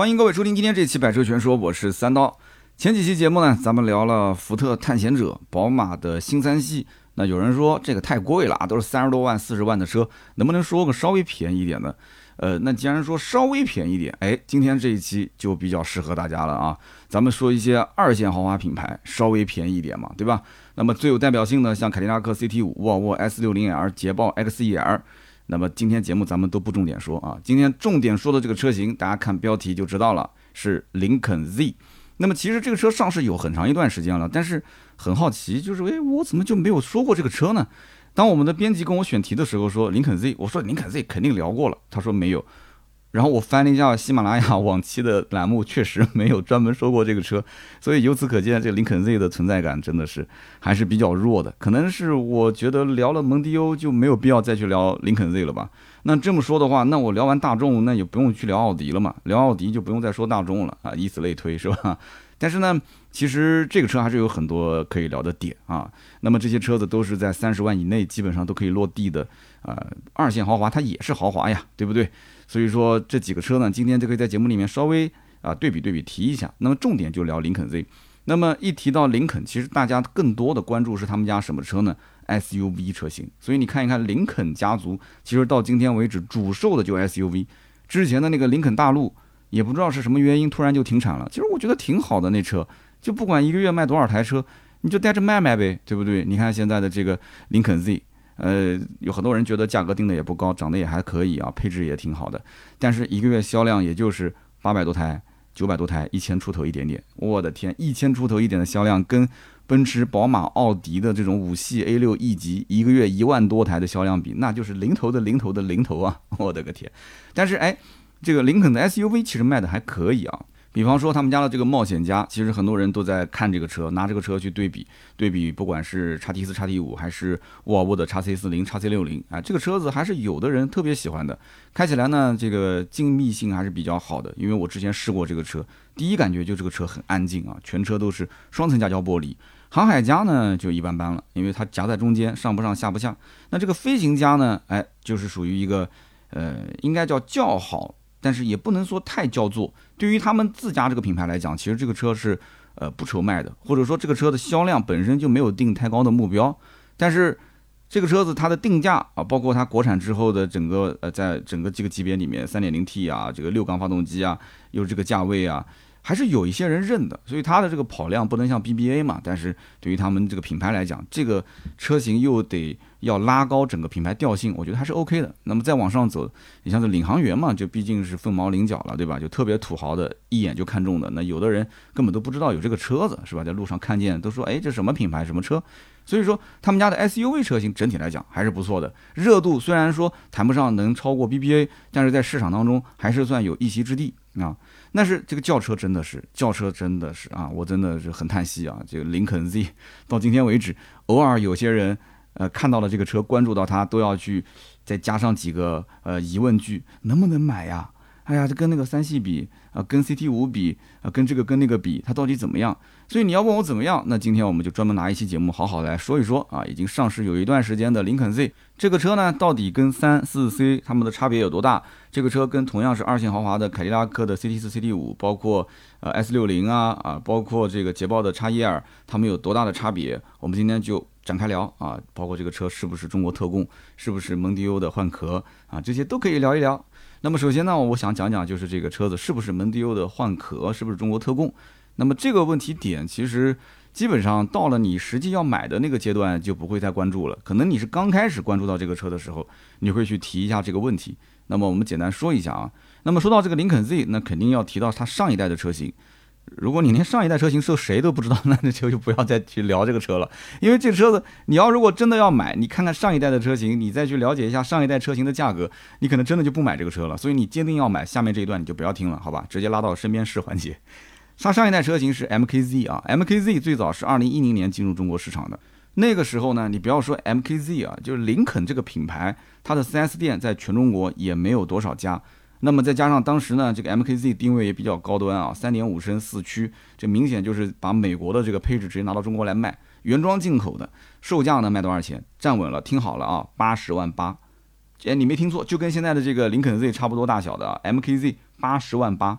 欢迎各位收听今天这期《百车全说》，我是三刀。前几期节目呢，咱们聊了福特探险者、宝马的新三系。那有人说这个太贵了啊，都是三十多万、四十万的车，能不能说个稍微便宜一点的？呃，那既然说稍微便宜一点，哎，今天这一期就比较适合大家了啊。咱们说一些二线豪华品牌，稍微便宜一点嘛，对吧？那么最有代表性的，像凯迪拉克 CT 五、沃尔沃 S60L、捷豹 XEL。那么今天节目咱们都不重点说啊，今天重点说的这个车型，大家看标题就知道了，是林肯 Z。那么其实这个车上市有很长一段时间了，但是很好奇，就是哎，我怎么就没有说过这个车呢？当我们的编辑跟我选题的时候说林肯 Z，我说林肯 Z 肯定聊过了，他说没有。然后我翻了一下喜马拉雅往期的栏目，确实没有专门说过这个车，所以由此可见，这林肯 Z 的存在感真的是还是比较弱的。可能是我觉得聊了蒙迪欧就没有必要再去聊林肯 Z 了吧？那这么说的话，那我聊完大众，那也不用去聊奥迪了嘛？聊奥迪就不用再说大众了啊，以此类推，是吧？但是呢，其实这个车还是有很多可以聊的点啊。那么这些车子都是在三十万以内，基本上都可以落地的啊。二线豪华它也是豪华呀，对不对？所以说这几个车呢，今天就可以在节目里面稍微啊对比对比提一下。那么重点就聊林肯 Z。那么一提到林肯，其实大家更多的关注是他们家什么车呢？SUV 车型。所以你看一看林肯家族，其实到今天为止主售的就 SUV。之前的那个林肯大陆，也不知道是什么原因突然就停产了。其实我觉得挺好的那车，就不管一个月卖多少台车，你就带着卖卖呗，对不对？你看现在的这个林肯 Z。呃，有很多人觉得价格定的也不高，长得也还可以啊，配置也挺好的，但是一个月销量也就是八百多台、九百多台、一千出头一点点。我的天，一千出头一点的销量，跟奔驰、宝马、奥迪的这种五系 A 六 E 级一个月一万多台的销量比，那就是零头的零头的零头啊！我的个天！但是哎，这个林肯的 SUV 其实卖的还可以啊。比方说他们家的这个冒险家，其实很多人都在看这个车，拿这个车去对比对比，不管是叉 T 四、叉 T 五，还是沃尔沃的叉 C 四零、叉 C 六零啊，这个车子还是有的人特别喜欢的。开起来呢，这个静谧性还是比较好的，因为我之前试过这个车，第一感觉就这个车很安静啊，全车都是双层夹胶玻璃。航海家呢就一般般了，因为它夹在中间，上不上下不下。那这个飞行家呢，哎，就是属于一个呃，应该叫较好。但是也不能说太焦作。对于他们自家这个品牌来讲，其实这个车是呃不愁卖的，或者说这个车的销量本身就没有定太高的目标。但是这个车子它的定价啊，包括它国产之后的整个呃，在整个这个级别里面三点零 T 啊，这个六缸发动机啊，又这个价位啊。还是有一些人认的，所以它的这个跑量不能像 BBA 嘛，但是对于他们这个品牌来讲，这个车型又得要拉高整个品牌调性，我觉得还是 OK 的。那么再往上走，你像这领航员嘛，就毕竟是凤毛麟角了，对吧？就特别土豪的，一眼就看中的。那有的人根本都不知道有这个车子，是吧？在路上看见都说，哎，这什么品牌，什么车？所以说他们家的 SUV 车型整体来讲还是不错的，热度虽然说谈不上能超过 BBA，但是在市场当中还是算有一席之地啊。但是这个轿车真的是轿车真的是啊，我真的是很叹息啊。这个林肯 Z 到今天为止，偶尔有些人呃看到了这个车，关注到它，都要去再加上几个呃疑问句，能不能买呀？哎呀，这跟那个三系比啊，跟 CT 五比啊，跟这个跟那个比，它到底怎么样？所以你要问我怎么样，那今天我们就专门拿一期节目好好来说一说啊，已经上市有一段时间的林肯 Z 这个车呢，到底跟三四 C 它们的差别有多大？这个车跟同样是二线豪华的凯迪拉克的 CT 四、CT 五，包括呃 S 六零啊啊，包括这个捷豹的叉一 R，它们有多大的差别？我们今天就展开聊啊，包括这个车是不是中国特供，是不是蒙迪欧的换壳啊，这些都可以聊一聊。那么首先呢，我想讲讲就是这个车子是不是蒙迪欧的换壳，是不是中国特供？那么这个问题点其实基本上到了你实际要买的那个阶段就不会再关注了。可能你是刚开始关注到这个车的时候，你会去提一下这个问题。那么我们简单说一下啊。那么说到这个林肯 Z，那肯定要提到它上一代的车型。如果你连上一代车型是谁都不知道，那 那就就不要再去聊这个车了。因为这车子你要如果真的要买，你看看上一代的车型，你再去了解一下上一代车型的价格，你可能真的就不买这个车了。所以你坚定要买，下面这一段你就不要听了，好吧？直接拉到身边试环节。它上一代车型是 MKZ 啊，MKZ 最早是二零一零年进入中国市场的。那个时候呢，你不要说 MKZ 啊，就是林肯这个品牌，它的 4S 店在全中国也没有多少家。那么再加上当时呢，这个 MKZ 定位也比较高端啊，三点五升四驱，这明显就是把美国的这个配置直接拿到中国来卖，原装进口的，售价呢卖多少钱？站稳了，听好了啊，八十万八，哎，你没听错，就跟现在的这个林肯 Z 差不多大小的啊 MKZ 八十万八，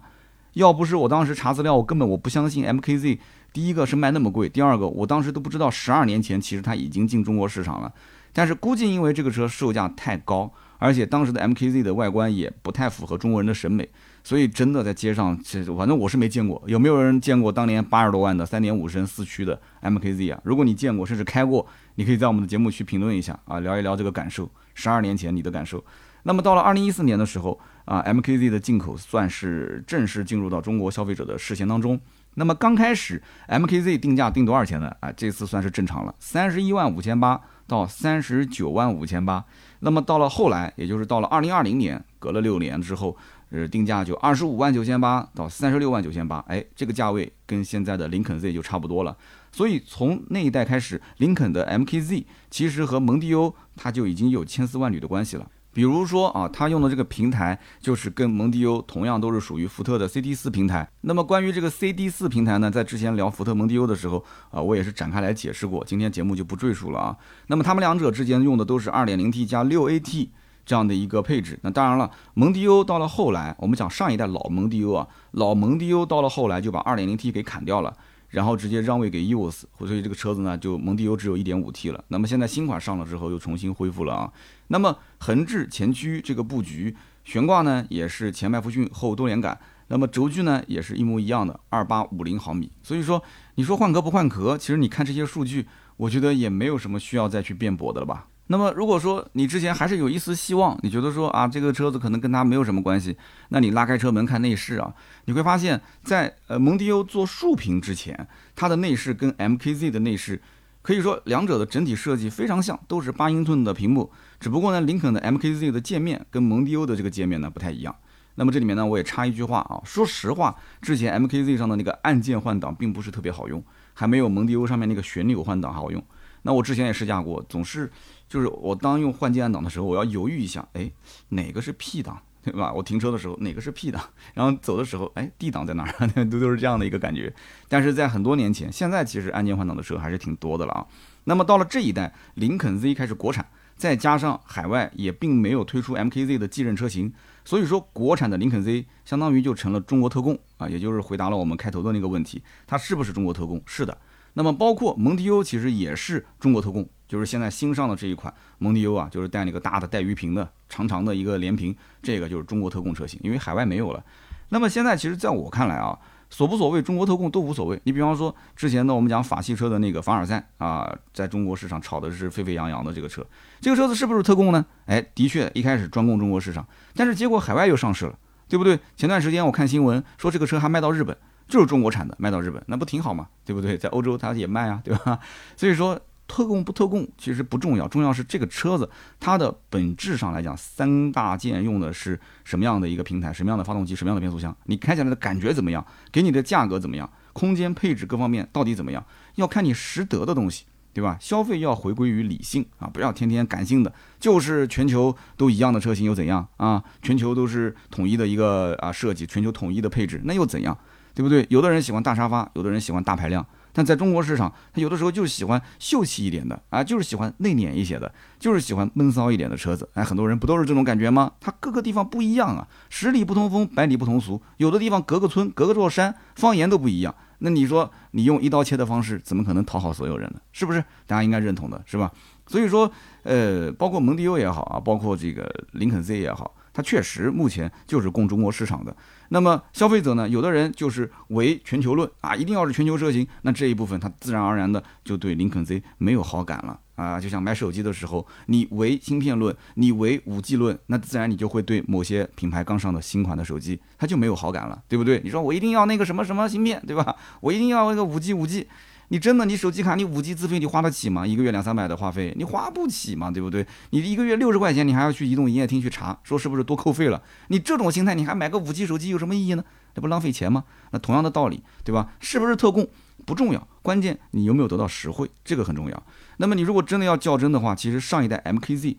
要不是我当时查资料，我根本我不相信 MKZ。第一个是卖那么贵，第二个我当时都不知道，十二年前其实它已经进中国市场了。但是估计因为这个车售价太高，而且当时的 MKZ 的外观也不太符合中国人的审美，所以真的在街上，其实反正我是没见过。有没有人见过当年八十多万的三点五升四驱的 MKZ 啊？如果你见过，甚至开过，你可以在我们的节目区评论一下啊，聊一聊这个感受。十二年前你的感受。那么到了二零一四年的时候啊，MKZ 的进口算是正式进入到中国消费者的视线当中。那么刚开始 MKZ 定价定多少钱呢？啊，这次算是正常了，三十一万五千八到三十九万五千八。那么到了后来，也就是到了二零二零年，隔了六年之后，呃，定价就二十五万九千八到三十六万九千八。哎，这个价位跟现在的林肯 Z 就差不多了。所以从那一代开始，林肯的 MKZ 其实和蒙迪欧它就已经有千丝万缕的关系了。比如说啊，他用的这个平台就是跟蒙迪欧同样都是属于福特的 CD 四平台。那么关于这个 CD 四平台呢，在之前聊福特蒙迪欧的时候啊，我也是展开来解释过，今天节目就不赘述了啊。那么他们两者之间用的都是 2.0T 加 6AT 这样的一个配置。那当然了，蒙迪欧到了后来，我们讲上一代老蒙迪欧啊，老蒙迪欧到了后来就把 2.0T 给砍掉了。然后直接让位给 EOS，所以这个车子呢，就蒙迪欧只有一点五 T 了。那么现在新款上了之后，又重新恢复了啊。那么横置前驱这个布局，悬挂呢也是前麦弗逊后多连杆。那么轴距呢也是一模一样的，二八五零毫米。所以说，你说换壳不换壳，其实你看这些数据，我觉得也没有什么需要再去辩驳的了吧。那么，如果说你之前还是有一丝希望，你觉得说啊，这个车子可能跟它没有什么关系，那你拉开车门看内饰啊，你会发现在呃蒙迪欧做竖屏之前，它的内饰跟 MKZ 的内饰可以说两者的整体设计非常像，都是八英寸的屏幕，只不过呢，林肯的 MKZ 的界面跟蒙迪欧的这个界面呢不太一样。那么这里面呢，我也插一句话啊，说实话，之前 MKZ 上的那个按键换挡并不是特别好用，还没有蒙迪欧上面那个旋钮换挡好用。那我之前也试驾过，总是。就是我当用换键按档的时候，我要犹豫一下，哎，哪个是 P 档，对吧？我停车的时候哪个是 P 档，然后走的时候，哎，D 档在哪儿？都都是这样的一个感觉。但是在很多年前，现在其实按键换挡的车还是挺多的了啊。那么到了这一代，林肯 Z 开始国产，再加上海外也并没有推出 MKZ 的继任车型，所以说国产的林肯 Z 相当于就成了中国特供啊，也就是回答了我们开头的那个问题，它是不是中国特供？是的。那么包括蒙迪欧其实也是中国特供。就是现在新上的这一款蒙迪欧啊，就是带那个大的带鱼屏的长长的一个连屏，这个就是中国特供车型，因为海外没有了。那么现在其实在我看来啊，所不所谓中国特供都无所谓。你比方说之前呢，我们讲法系车的那个凡尔赛啊，在中国市场炒的是沸沸扬扬的这个车，这个车子是不是特供呢？哎，的确一开始专供中国市场，但是结果海外又上市了，对不对？前段时间我看新闻说这个车还卖到日本，就是中国产的卖到日本，那不挺好吗？对不对？在欧洲它也卖啊，对吧？所以说。特供不特供其实不重要，重要是这个车子它的本质上来讲，三大件用的是什么样的一个平台，什么样的发动机，什么样的变速箱，你开起来的感觉怎么样，给你的价格怎么样，空间配置各方面到底怎么样，要看你实得的东西，对吧？消费要回归于理性啊，不要天天感性的，就是全球都一样的车型又怎样啊？全球都是统一的一个啊设计，全球统一的配置那又怎样，对不对？有的人喜欢大沙发，有的人喜欢大排量。但在中国市场，他有的时候就是喜欢秀气一点的啊，就是喜欢内敛一些的，就是喜欢闷骚一点的车子。哎，很多人不都是这种感觉吗？它各个地方不一样啊，十里不同风，百里不同俗。有的地方隔个村、隔个座山，方言都不一样。那你说你用一刀切的方式，怎么可能讨好所有人呢？是不是？大家应该认同的，是吧？所以说，呃，包括蒙迪欧也好啊，包括这个林肯 Z 也好。它确实目前就是供中国市场的。那么消费者呢？有的人就是唯全球论啊，一定要是全球车型。那这一部分他自然而然的就对林肯 Z 没有好感了啊。就像买手机的时候，你唯芯片论，你唯五 G 论，那自然你就会对某些品牌刚上的新款的手机，它就没有好感了，对不对？你说我一定要那个什么什么芯片，对吧？我一定要那个五 G 五 G。你真的，你手机卡，你五 G 资费你花得起吗？一个月两三百的话费，你花不起嘛，对不对？你一个月六十块钱，你还要去移动营业厅去查，说是不是多扣费了？你这种心态，你还买个五 G 手机有什么意义呢？这不浪费钱吗？那同样的道理，对吧？是不是特供不重要，关键你有没有得到实惠，这个很重要。那么你如果真的要较真的话，其实上一代 MKZ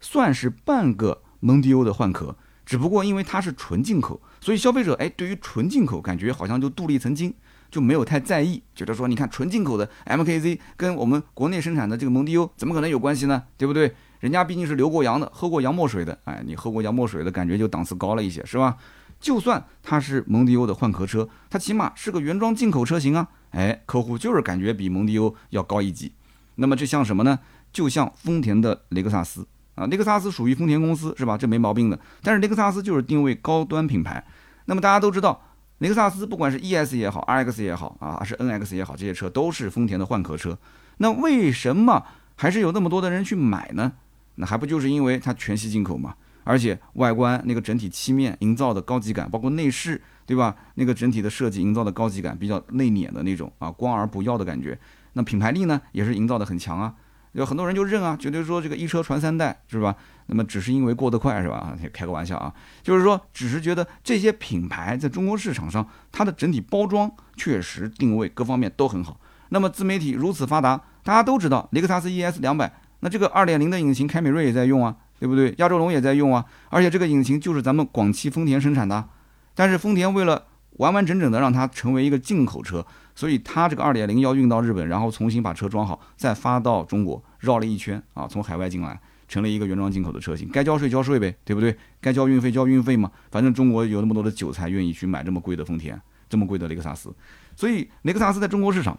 算是半个蒙迪欧的换壳，只不过因为它是纯进口，所以消费者哎，对于纯进口感觉好像就镀了一层金。就没有太在意，觉得说你看纯进口的 MKZ 跟我们国内生产的这个蒙迪欧怎么可能有关系呢？对不对？人家毕竟是留过洋的，喝过洋墨水的，哎，你喝过洋墨水的感觉就档次高了一些，是吧？就算它是蒙迪欧的换壳车，它起码是个原装进口车型啊。哎，客户就是感觉比蒙迪欧要高一级。那么这像什么呢？就像丰田的雷克萨斯啊，雷克萨斯属于丰田公司是吧？这没毛病的。但是雷克萨斯就是定位高端品牌。那么大家都知道，雷克萨斯不管是 ES 也好，RX 也好啊，还是 NX 也好，这些车都是丰田的换壳车。那为什么还是有那么多的人去买呢？那还不就是因为它全系进口嘛？而且外观那个整体漆面营造的高级感，包括内饰，对吧？那个整体的设计营造的高级感，比较内敛的那种啊，光而不耀的感觉。那品牌力呢，也是营造的很强啊。有很多人就认啊，觉得说这个一车传三代是吧？那么只是因为过得快是吧？开个玩笑啊，就是说只是觉得这些品牌在中国市场上，它的整体包装确实定位各方面都很好。那么自媒体如此发达，大家都知道雷克萨斯 ES 两百，那这个二点零的引擎凯美瑞也在用啊，对不对？亚洲龙也在用啊，而且这个引擎就是咱们广汽丰田生产的。但是丰田为了完完整整的让它成为一个进口车。所以它这个二点零要运到日本，然后重新把车装好，再发到中国，绕了一圈啊，从海外进来，成了一个原装进口的车型。该交税交税呗，对不对？该交运费交运费嘛。反正中国有那么多的韭菜愿意去买这么贵的丰田，这么贵的雷克萨斯。所以雷克萨斯在中国市场，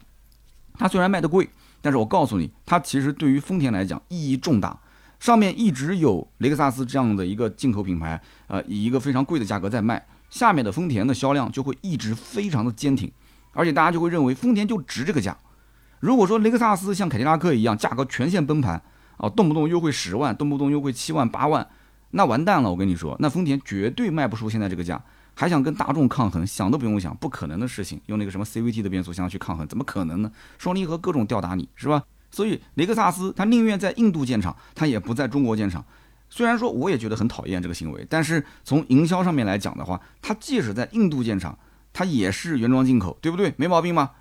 它虽然卖的贵，但是我告诉你，它其实对于丰田来讲意义重大。上面一直有雷克萨斯这样的一个进口品牌，呃，以一个非常贵的价格在卖，下面的丰田的销量就会一直非常的坚挺。而且大家就会认为丰田就值这个价。如果说雷克萨斯像凯迪拉克一样，价格全线崩盘啊，动不动优惠十万，动不动优惠七万八万，那完蛋了。我跟你说，那丰田绝对卖不出现在这个价，还想跟大众抗衡，想都不用想，不可能的事情。用那个什么 CVT 的变速箱去抗衡，怎么可能呢？双离合各种吊打你，是吧？所以雷克萨斯他宁愿在印度建厂，他也不在中国建厂。虽然说我也觉得很讨厌这个行为，但是从营销上面来讲的话，他即使在印度建厂。它也是原装进口，对不对？没毛病吗？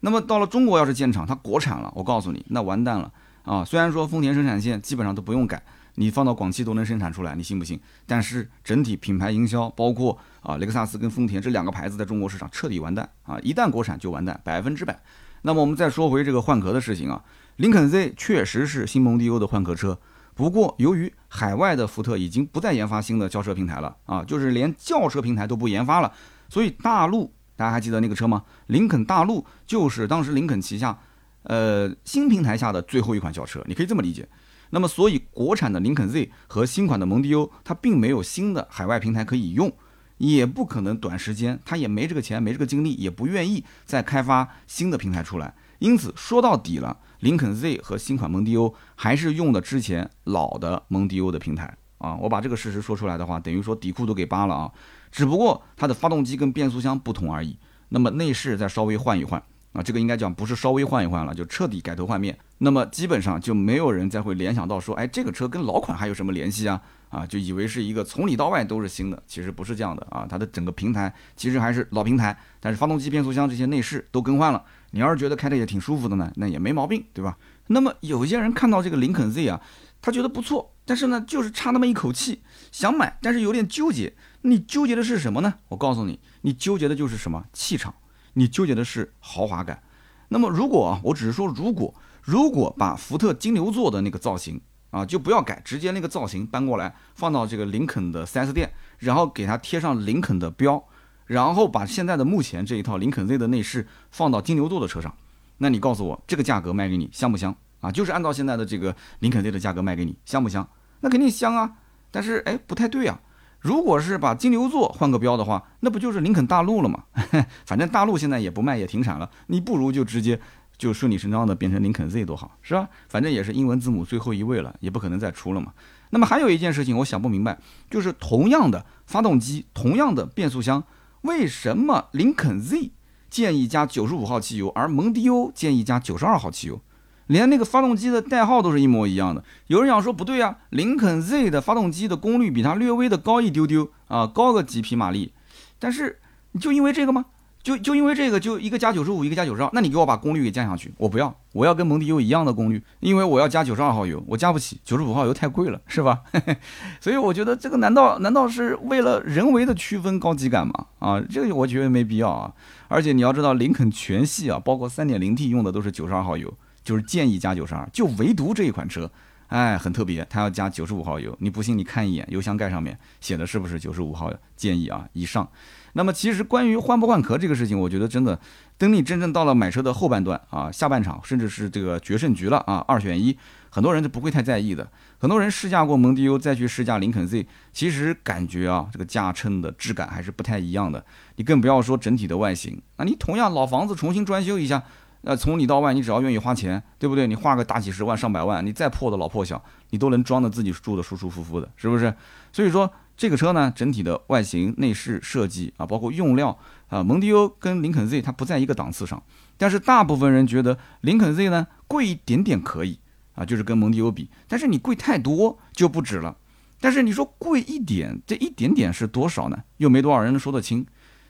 那么到了中国要是建厂，它国产了，我告诉你，那完蛋了啊！虽然说丰田生产线基本上都不用改，你放到广汽都能生产出来，你信不信？但是整体品牌营销，包括啊雷克萨斯跟丰田这两个牌子在中国市场彻底完蛋啊！一旦国产就完蛋，百分之百。那么我们再说回这个换壳的事情啊，林肯 Z 确实是新蒙迪欧的换壳车，不过由于海外的福特已经不再研发新的轿车平台了啊，就是连轿车平台都不研发了。所以大陆，大家还记得那个车吗？林肯大陆就是当时林肯旗下，呃，新平台下的最后一款轿车，你可以这么理解。那么，所以国产的林肯 Z 和新款的蒙迪欧，它并没有新的海外平台可以用，也不可能短时间，它也没这个钱，没这个精力，也不愿意再开发新的平台出来。因此，说到底了，林肯 Z 和新款蒙迪欧还是用的之前老的蒙迪欧的平台啊。我把这个事实说出来的话，等于说底裤都给扒了啊。只不过它的发动机跟变速箱不同而已，那么内饰再稍微换一换啊，这个应该讲不是稍微换一换了，就彻底改头换面。那么基本上就没有人再会联想到说，哎，这个车跟老款还有什么联系啊？啊，就以为是一个从里到外都是新的，其实不是这样的啊。它的整个平台其实还是老平台，但是发动机、变速箱这些内饰都更换了。你要是觉得开的也挺舒服的呢，那也没毛病，对吧？那么有些人看到这个林肯 Z 啊，他觉得不错，但是呢，就是差那么一口气，想买，但是有点纠结。你纠结的是什么呢？我告诉你，你纠结的就是什么气场，你纠结的是豪华感。那么如果啊，我只是说如果，如果把福特金牛座的那个造型啊，就不要改，直接那个造型搬过来，放到这个林肯的 4S 店，然后给它贴上林肯的标，然后把现在的目前这一套林肯 Z 的内饰放到金牛座的车上，那你告诉我这个价格卖给你香不香啊？就是按照现在的这个林肯 Z 的价格卖给你香不香？那肯定香啊，但是哎，不太对啊。如果是把金牛座换个标的话，那不就是林肯大陆了吗？反正大陆现在也不卖，也停产了，你不如就直接就顺理成章的变成林肯 Z 多好，是吧？反正也是英文字母最后一位了，也不可能再出了嘛。那么还有一件事情我想不明白，就是同样的发动机，同样的变速箱，为什么林肯 Z 建议加九十五号汽油，而蒙迪欧建议加九十二号汽油？连那个发动机的代号都是一模一样的。有人想说不对啊，林肯 Z 的发动机的功率比它略微的高一丢丢啊，高个几匹马力。但是你就因为这个吗？就就因为这个，就一个加九十五，一个加九十二，那你给我把功率给降下去，我不要，我要跟蒙迪欧一样的功率，因为我要加九十二号油，我加不起，九十五号油太贵了，是吧？所以我觉得这个难道难道是为了人为的区分高级感吗？啊，这个我觉得没必要啊。而且你要知道，林肯全系啊，包括三点零 T 用的都是九十二号油。就是建议加九十二，就唯独这一款车哎，很特别，它要加九十五号油。你不信，你看一眼油箱盖上面写的是不是九十五号建议啊以上。那么其实关于换不换壳这个事情，我觉得真的，等你真正到了买车的后半段啊，下半场，甚至是这个决胜局了啊，二选一，很多人都不会太在意的。很多人试驾过蒙迪欧，再去试驾林肯 Z，其实感觉啊，这个驾乘的质感还是不太一样的。你更不要说整体的外形，那你同样老房子重新装修一下，那，从里到外，你只要愿意花钱，对不对？你花个大几十万、上百万，你再破的老破小，你都能装的自己住的舒舒服服的，是不是？所以说。这个车呢，整体的外形、内饰设计啊，包括用料啊，蒙迪欧跟林肯 Z 它不在一个档次上。但是大部分人觉得林肯 Z 呢贵一点点可以啊，就是跟蒙迪欧比。但是你贵太多就不值了。但是你说贵一点，这一点点是多少呢？又没多少人能说得清。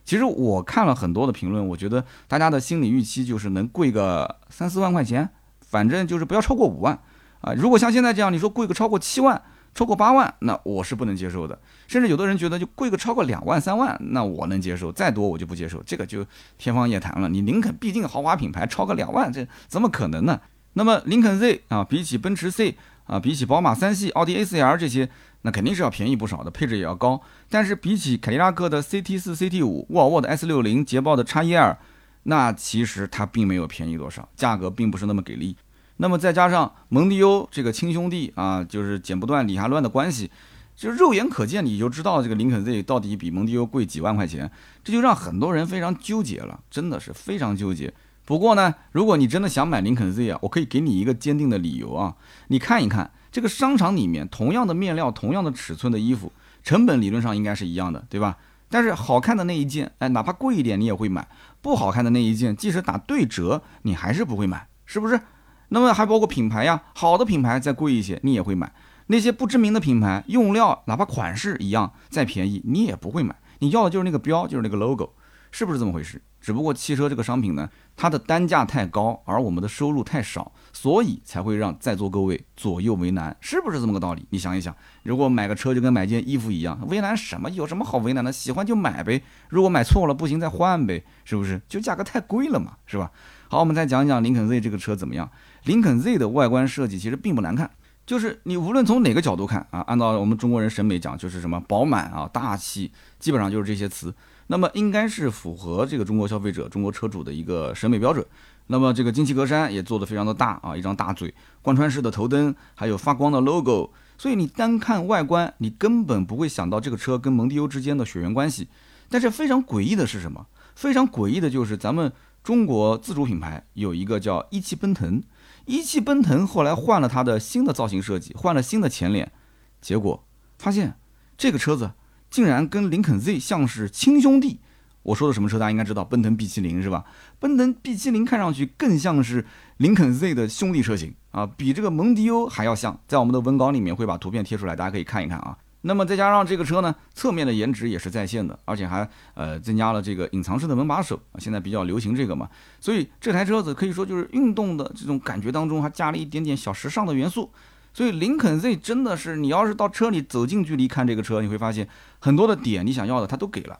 其实我看了很多的评论，我觉得大家的心理预期就是能贵个三四万块钱，反正就是不要超过五万啊。如果像现在这样，你说贵个超过七万。超过八万，那我是不能接受的。甚至有的人觉得就贵个超过两万、三万，那我能接受。再多我就不接受，这个就天方夜谭了。你林肯毕竟豪华品牌，超个两万，这怎么可能呢？那么林肯 Z 啊，比起奔驰 C 啊，比起宝马三系、奥迪 A4L 这些，那肯定是要便宜不少的，配置也要高。但是比起凯迪拉克的 CT 四、CT 五、沃尔沃的 S 六零、捷豹的 x 一二那其实它并没有便宜多少，价格并不是那么给力。那么再加上蒙迪欧这个亲兄弟啊，就是剪不断理还乱的关系，就肉眼可见你就知道这个林肯 Z 到底比蒙迪欧贵几万块钱，这就让很多人非常纠结了，真的是非常纠结。不过呢，如果你真的想买林肯 Z 啊，我可以给你一个坚定的理由啊，你看一看这个商场里面同样的面料、同样的尺寸的衣服，成本理论上应该是一样的，对吧？但是好看的那一件，哎，哪怕贵一点你也会买；不好看的那一件，即使打对折，你还是不会买，是不是？那么还包括品牌呀，好的品牌再贵一些，你也会买；那些不知名的品牌，用料哪怕款式一样再便宜，你也不会买。你要的就是那个标，就是那个 logo，是不是这么回事？只不过汽车这个商品呢，它的单价太高，而我们的收入太少，所以才会让在座各位左右为难，是不是这么个道理？你想一想，如果买个车就跟买件衣服一样，为难什么？有什么好为难的？喜欢就买呗，如果买错了不行再换呗，是不是？就价格太贵了嘛，是吧？好，我们再讲一讲林肯 Z 这个车怎么样。林肯 Z 的外观设计其实并不难看，就是你无论从哪个角度看啊，按照我们中国人审美讲，就是什么饱满啊、大气，基本上就是这些词。那么应该是符合这个中国消费者、中国车主的一个审美标准。那么这个进气格栅也做得非常的大啊，一张大嘴，贯穿式的头灯，还有发光的 logo。所以你单看外观，你根本不会想到这个车跟蒙迪欧之间的血缘关系。但是非常诡异的是什么？非常诡异的就是咱们。中国自主品牌有一个叫一汽奔腾，一汽奔腾后来换了它的新的造型设计，换了新的前脸，结果发现这个车子竟然跟林肯 Z 像是亲兄弟。我说的什么车大家应该知道，奔腾 B70 是吧？奔腾 B70 看上去更像是林肯 Z 的兄弟车型啊，比这个蒙迪欧还要像。在我们的文稿里面会把图片贴出来，大家可以看一看啊。那么再加上这个车呢，侧面的颜值也是在线的，而且还呃增加了这个隐藏式的门把手啊，现在比较流行这个嘛，所以这台车子可以说就是运动的这种感觉当中还加了一点点小时尚的元素，所以林肯 Z 真的是你要是到车里走近距离看这个车，你会发现很多的点你想要的它都给了。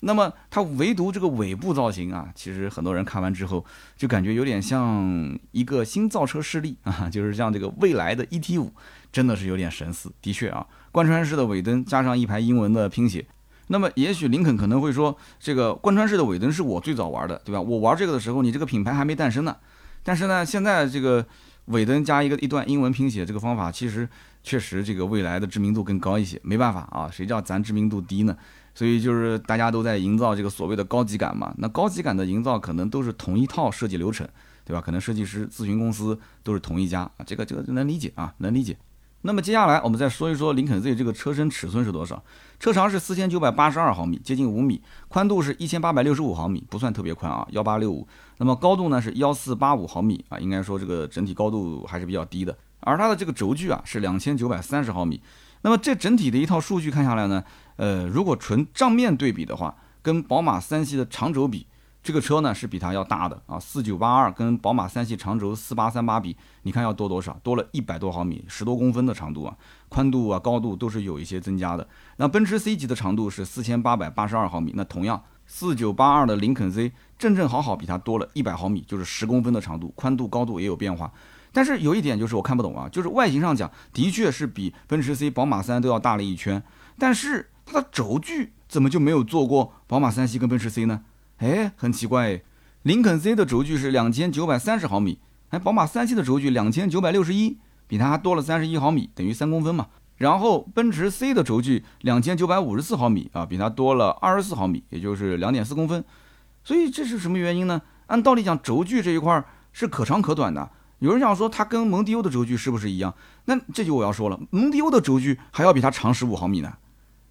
那么它唯独这个尾部造型啊，其实很多人看完之后就感觉有点像一个新造车势力啊，就是像这个未来的 ET 五，真的是有点神似。的确啊，贯穿式的尾灯加上一排英文的拼写，那么也许林肯可能会说，这个贯穿式的尾灯是我最早玩的，对吧？我玩这个的时候，你这个品牌还没诞生呢。但是呢，现在这个尾灯加一个一段英文拼写这个方法，其实确实这个未来的知名度更高一些。没办法啊，谁叫咱知名度低呢？所以就是大家都在营造这个所谓的高级感嘛，那高级感的营造可能都是同一套设计流程，对吧？可能设计师咨询公司都是同一家啊，这个这个能理解啊，能理解。那么接下来我们再说一说林肯 Z 这个车身尺寸是多少？车长是四千九百八十二毫米，接近五米，宽度是一千八百六十五毫米，不算特别宽啊，幺八六五。那么高度呢是幺四八五毫米啊，应该说这个整体高度还是比较低的。而它的这个轴距啊是两千九百三十毫米。那么这整体的一套数据看下来呢？呃，如果纯账面对比的话，跟宝马三系的长轴比，这个车呢是比它要大的啊，四九八二跟宝马三系长轴四八三八比，你看要多多少？多了一百多毫米，十多公分的长度啊，宽度啊、高度都是有一些增加的。那奔驰 C 级的长度是四千八百八十二毫米，那同样四九八二的林肯 Z 正正好好比它多了一百毫米，就是十公分的长度，宽度、高度也有变化。但是有一点就是我看不懂啊，就是外形上讲，的确是比奔驰 C、宝马三都要大了一圈，但是它的轴距怎么就没有做过宝马三系跟奔驰 C 呢？哎，很奇怪哎，林肯 C 的轴距是两千九百三十毫米，哎，宝马三系的轴距两千九百六十一，比它还多了三十一毫米，等于三公分嘛。然后奔驰 C 的轴距两千九百五十四毫米啊，比它多了二十四毫米，也就是两点四公分。所以这是什么原因呢？按道理讲，轴距这一块是可长可短的。有人想说它跟蒙迪欧的轴距是不是一样？那这就我要说了，蒙迪欧的轴距还要比它长十五毫米呢。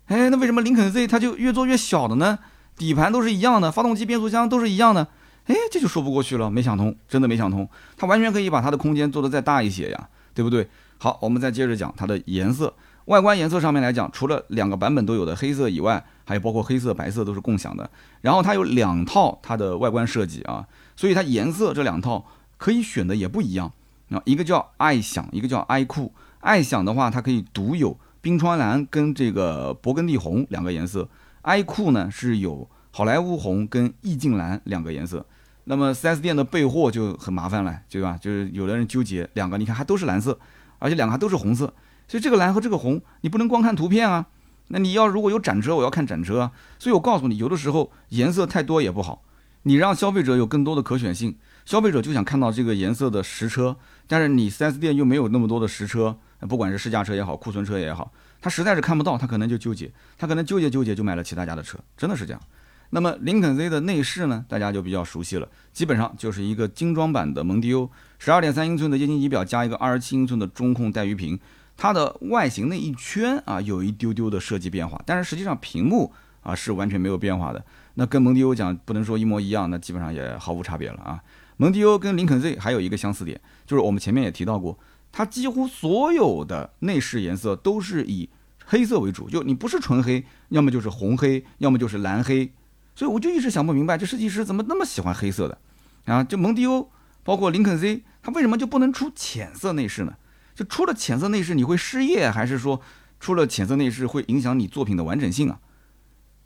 哎，那为什么林肯 Z 它就越做越小的呢？底盘都是一样的，发动机、变速箱都是一样的，哎，这就说不过去了，没想通，真的没想通。它完全可以把它的空间做得再大一些呀，对不对？好，我们再接着讲它的颜色，外观颜色上面来讲，除了两个版本都有的黑色以外，还有包括黑色、白色都是共享的。然后它有两套它的外观设计啊，所以它颜色这两套可以选的也不一样啊，一个叫爱享，一个叫爱酷。爱享的话，它可以独有冰川蓝跟这个勃艮第红两个颜色。I 酷呢是有好莱坞红跟意境蓝两个颜色，那么 4S 店的备货就很麻烦了，对吧？就是有的人纠结两个，你看还都是蓝色，而且两个还都是红色，所以这个蓝和这个红你不能光看图片啊，那你要如果有展车，我要看展车啊，所以我告诉你，有的时候颜色太多也不好，你让消费者有更多的可选性，消费者就想看到这个颜色的实车，但是你 4S 店又没有那么多的实车，不管是试驾车也好，库存车也好。他实在是看不到，他可能就纠结，他可能纠结纠结就买了其他家的车，真的是这样。那么林肯 Z 的内饰呢，大家就比较熟悉了，基本上就是一个精装版的蒙迪欧，十二点三英寸的液晶仪表加一个二十七英寸的中控带鱼屏，它的外形那一圈啊有一丢丢的设计变化，但是实际上屏幕啊是完全没有变化的。那跟蒙迪欧讲不能说一模一样，那基本上也毫无差别了啊。蒙迪欧跟林肯 Z 还有一个相似点，就是我们前面也提到过。它几乎所有的内饰颜色都是以黑色为主，就你不是纯黑，要么就是红黑，要么就是蓝黑，所以我就一直想不明白，这设计师怎么那么喜欢黑色的啊？就蒙迪欧，包括林肯 Z，它为什么就不能出浅色内饰呢？就出了浅色内饰你会失业，还是说出了浅色内饰会影响你作品的完整性啊？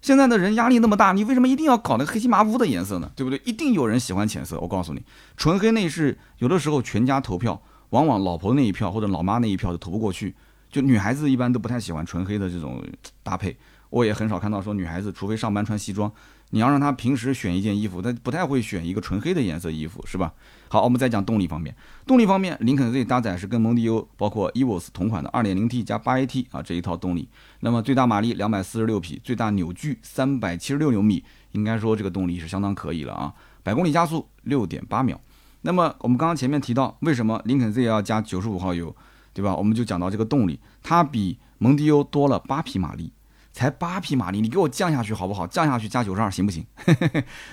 现在的人压力那么大，你为什么一定要搞那个黑漆麻乌的颜色呢？对不对？一定有人喜欢浅色，我告诉你，纯黑内饰有的时候全家投票。往往老婆那一票或者老妈那一票都投不过去，就女孩子一般都不太喜欢纯黑的这种搭配。我也很少看到说女孩子，除非上班穿西装，你要让她平时选一件衣服，她不太会选一个纯黑的颜色衣服，是吧？好，我们再讲动力方面。动力方面，林肯 Z 搭载是跟蒙迪欧包括 EVOS 同款的 2.0T 加 8AT 啊这一套动力。那么最大马力246匹，最大扭矩376牛米，应该说这个动力是相当可以了啊。百公里加速6.8秒。那么我们刚刚前面提到，为什么林肯 Z 要加九十五号油，对吧？我们就讲到这个动力，它比蒙迪欧多了八匹马力，才八匹马力，你给我降下去好不好？降下去加九十二行不行？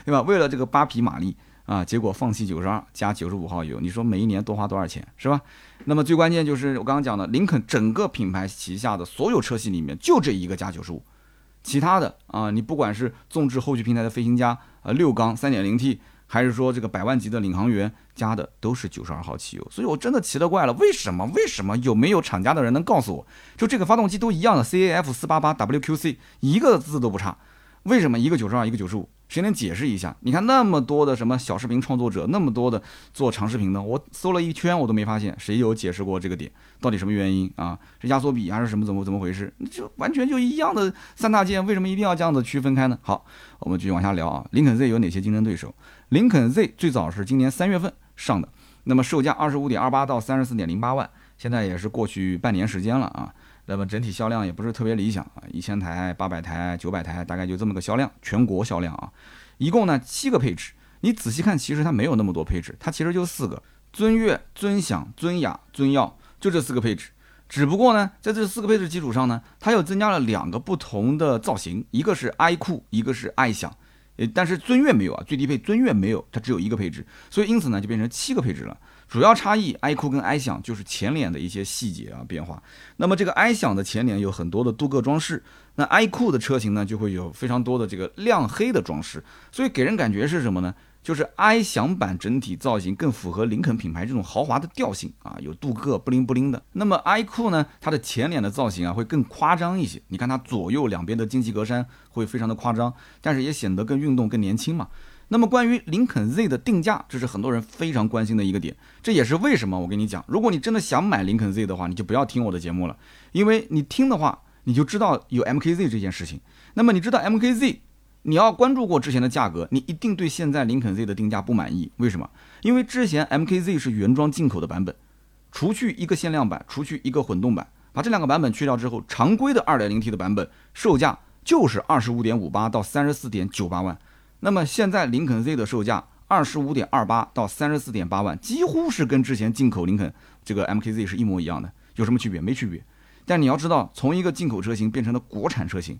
对吧？为了这个八匹马力啊，结果放弃九十二加九十五号油，你说每一年多花多少钱，是吧？那么最关键就是我刚刚讲的，林肯整个品牌旗下的所有车系里面，就这一个加九十五，其他的啊，你不管是纵置后驱平台的飞行家，呃，六缸三点零 T。还是说这个百万级的领航员加的都是九十二号汽油，所以我真的奇了怪了，为什么？为什么有没有厂家的人能告诉我，就这个发动机都一样的 CAF 四八八 WQC 一个字都不差，为什么一个九十二一个九十五？谁能解释一下？你看那么多的什么小视频创作者，那么多的做长视频的，我搜了一圈，我都没发现谁有解释过这个点，到底什么原因啊？是压缩比还是什么？怎么怎么回事？就完全就一样的三大件，为什么一定要这样子区分开呢？好，我们继续往下聊啊。林肯 Z 有哪些竞争对手？林肯 Z 最早是今年三月份上的，那么售价二十五点二八到三十四点零八万，现在也是过去半年时间了啊。那么整体销量也不是特别理想啊，一千台、八百台、九百台，大概就这么个销量，全国销量啊。一共呢七个配置，你仔细看，其实它没有那么多配置，它其实就四个：尊悦、尊享、尊雅、尊耀，就这四个配置。只不过呢，在这四个配置基础上呢，它又增加了两个不同的造型，一个是爱酷，一个是爱享。但是尊越没有啊，最低配尊越没有，它只有一个配置，所以因此呢，就变成七个配置了。主要差异，iQOO 跟 i 享就是前脸的一些细节啊变化。那么这个 i 享的前脸有很多的镀铬装饰，那 iQOO 的车型呢就会有非常多的这个亮黑的装饰，所以给人感觉是什么呢？就是 i 享版整体造型更符合林肯品牌这种豪华的调性啊，有镀铬不灵不灵的。那么 i 酷呢，它的前脸的造型啊会更夸张一些，你看它左右两边的进气格栅会非常的夸张，但是也显得更运动更年轻嘛。那么关于林肯 Z 的定价，这是很多人非常关心的一个点。这也是为什么我跟你讲，如果你真的想买林肯 Z 的话，你就不要听我的节目了，因为你听的话，你就知道有 MKZ 这件事情。那么你知道 MKZ，你要关注过之前的价格，你一定对现在林肯 Z 的定价不满意。为什么？因为之前 MKZ 是原装进口的版本，除去一个限量版，除去一个混动版，把这两个版本去掉之后，常规的 2.0T 的版本售价就是25.58到34.98万。那么现在林肯 Z 的售价二十五点二八到三十四点八万，几乎是跟之前进口林肯这个 MKZ 是一模一样的，有什么区别？没区别。但你要知道，从一个进口车型变成了国产车型，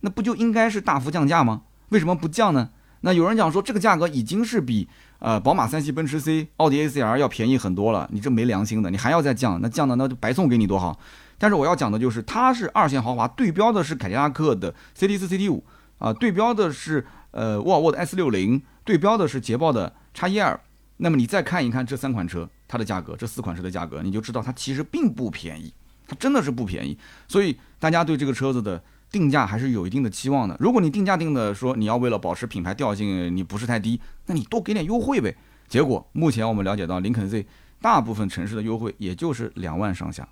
那不就应该是大幅降价吗？为什么不降呢？那有人讲说这个价格已经是比呃宝马三系、奔驰 C、奥迪 A4L 要便宜很多了，你这没良心的，你还要再降？那降的那就白送给你多好。但是我要讲的就是，它是二线豪华，对标的是凯迪拉克的 CT4、CT5 啊，对标的是。呃，沃尔沃的 S 六零对标的是捷豹的 x 一二那么你再看一看这三款车它的价格，这四款车的价格，你就知道它其实并不便宜，它真的是不便宜。所以大家对这个车子的定价还是有一定的期望的。如果你定价定的说你要为了保持品牌调性，你不是太低，那你多给点优惠呗。结果目前我们了解到林肯 Z 大部分城市的优惠也就是两万上下，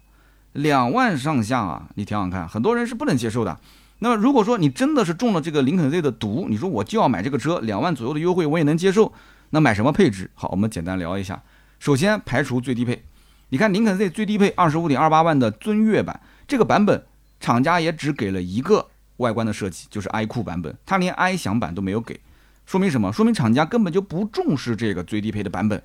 两万上下啊，你想想看，很多人是不能接受的。那么如果说你真的是中了这个林肯 Z 的毒，你说我就要买这个车，两万左右的优惠我也能接受。那买什么配置？好，我们简单聊一下。首先排除最低配，你看林肯 Z 最低配二十五点二八万的尊越版，这个版本厂家也只给了一个外观的设计，就是 i 酷版本，它连 i 享版都没有给，说明什么？说明厂家根本就不重视这个最低配的版本。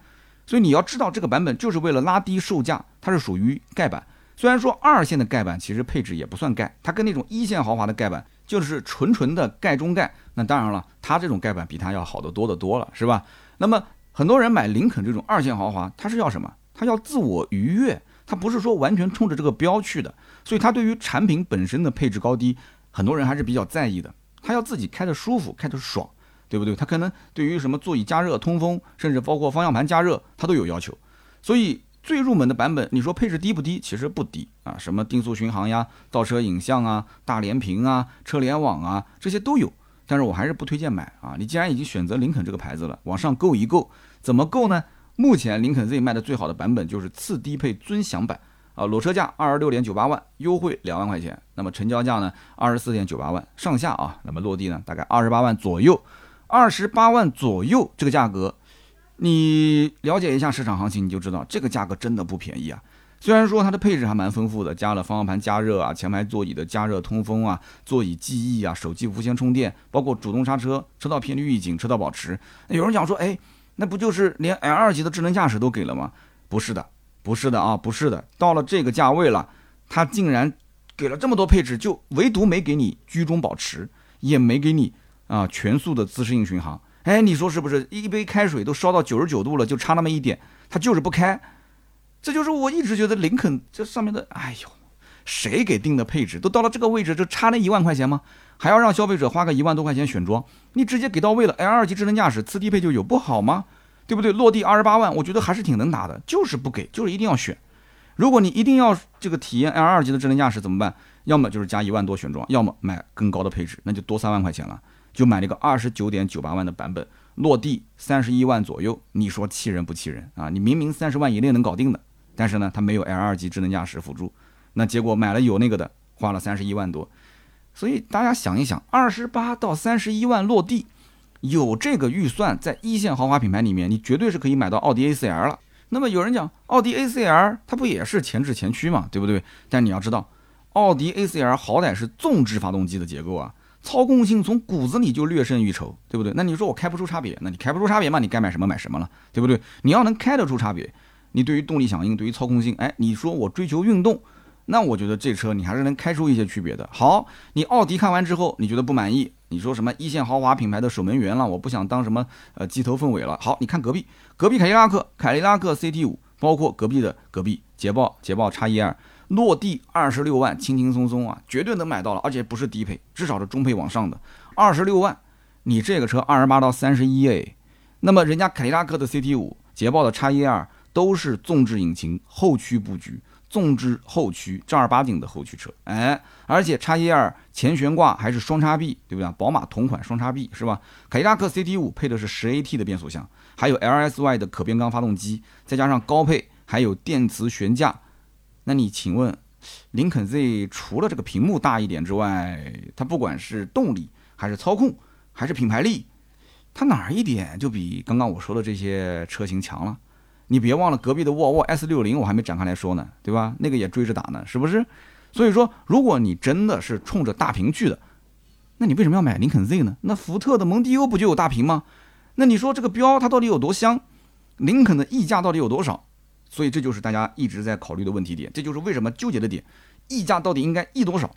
所以你要知道，这个版本就是为了拉低售价，它是属于盖版。虽然说二线的盖板其实配置也不算盖，它跟那种一线豪华的盖板就是纯纯的盖中盖。那当然了，它这种盖板比它要好得多得多了，是吧？那么很多人买林肯这种二线豪华，他是要什么？他要自我愉悦，他不是说完全冲着这个标去的。所以他对于产品本身的配置高低，很多人还是比较在意的。他要自己开的舒服，开的爽，对不对？他可能对于什么座椅加热、通风，甚至包括方向盘加热，他都有要求。所以。最入门的版本，你说配置低不低？其实不低啊，什么定速巡航呀、倒车影像啊、大连屏啊、车联网啊，这些都有。但是我还是不推荐买啊。你既然已经选择林肯这个牌子了，往上够一够，怎么够呢？目前林肯 Z 卖的最好的版本就是次低配尊享版啊，裸车价二十六点九八万，优惠两万块钱。那么成交价呢，二十四点九八万上下啊。那么落地呢，大概二十八万左右，二十八万左右这个价格。你了解一下市场行情，你就知道这个价格真的不便宜啊。虽然说它的配置还蛮丰富的，加了方向盘加热啊、前排座椅的加热通风啊、座椅记忆啊、手机无线充电，包括主动刹车、车道偏离预警、车道保持。有人讲说，哎，那不就是连 L 二级的智能驾驶都给了吗？不是的，不是的啊，不是的。到了这个价位了，它竟然给了这么多配置，就唯独没给你居中保持，也没给你啊全速的自适应巡航。哎，你说是不是？一杯开水都烧到九十九度了，就差那么一点，它就是不开。这就是我一直觉得林肯这上面的，哎呦，谁给定的配置？都到了这个位置，就差那一万块钱吗？还要让消费者花个一万多块钱选装？你直接给到位了，L 二级智能驾驶次低配就有，不好吗？对不对？落地二十八万，我觉得还是挺能打的，就是不给，就是一定要选。如果你一定要这个体验 L 二级的智能驾驶怎么办？要么就是加一万多选装，要么买更高的配置，那就多三万块钱了。就买了个二十九点九八万的版本，落地三十一万左右，你说气人不气人啊？你明明三十万以内能搞定的，但是呢，它没有 L 二级智能驾驶辅助，那结果买了有那个的，花了三十一万多。所以大家想一想，二十八到三十一万落地，有这个预算，在一线豪华品牌里面，你绝对是可以买到奥迪 A4L 了。那么有人讲，奥迪 A4L 它不也是前置前驱嘛，对不对？但你要知道，奥迪 A4L 好歹是纵置发动机的结构啊。操控性从骨子里就略胜一筹，对不对？那你说我开不出差别，那你开不出差别嘛？你该买什么买什么了，对不对？你要能开得出差别，你对于动力响应，对于操控性，哎，你说我追求运动，那我觉得这车你还是能开出一些区别的。好，你奥迪看完之后，你觉得不满意？你说什么一线豪华品牌的守门员了？我不想当什么呃鸡头凤尾了。好，你看隔壁，隔壁凯迪拉克，凯迪拉克 CT 五，包括隔壁的隔壁捷豹，捷豹 x 一二。落地二十六万，轻轻松松啊，绝对能买到了，而且不是低配，至少是中配往上的。二十六万，你这个车二十八到三十一哎，那么人家凯迪拉克的 CT 五、捷豹的 x 一二都是纵置引擎、后驱布局、纵置后驱，正儿八经的后驱车，哎，而且叉一二前悬挂还是双叉臂，对不对？宝马同款双叉臂是吧？凯迪拉克 CT 五配的是十 AT 的变速箱，还有 LSY 的可变缸发动机，再加上高配还有电磁悬架。那你请问，林肯 Z 除了这个屏幕大一点之外，它不管是动力还是操控还是品牌力，它哪一点就比刚刚我说的这些车型强了？你别忘了隔壁的沃尔沃 S 六零，我还没展开来说呢，对吧？那个也追着打呢，是不是？所以说，如果你真的是冲着大屏去的，那你为什么要买林肯 Z 呢？那福特的蒙迪欧不就有大屏吗？那你说这个标它到底有多香？林肯的溢价到底有多少？所以这就是大家一直在考虑的问题点，这就是为什么纠结的点，溢价到底应该溢多少？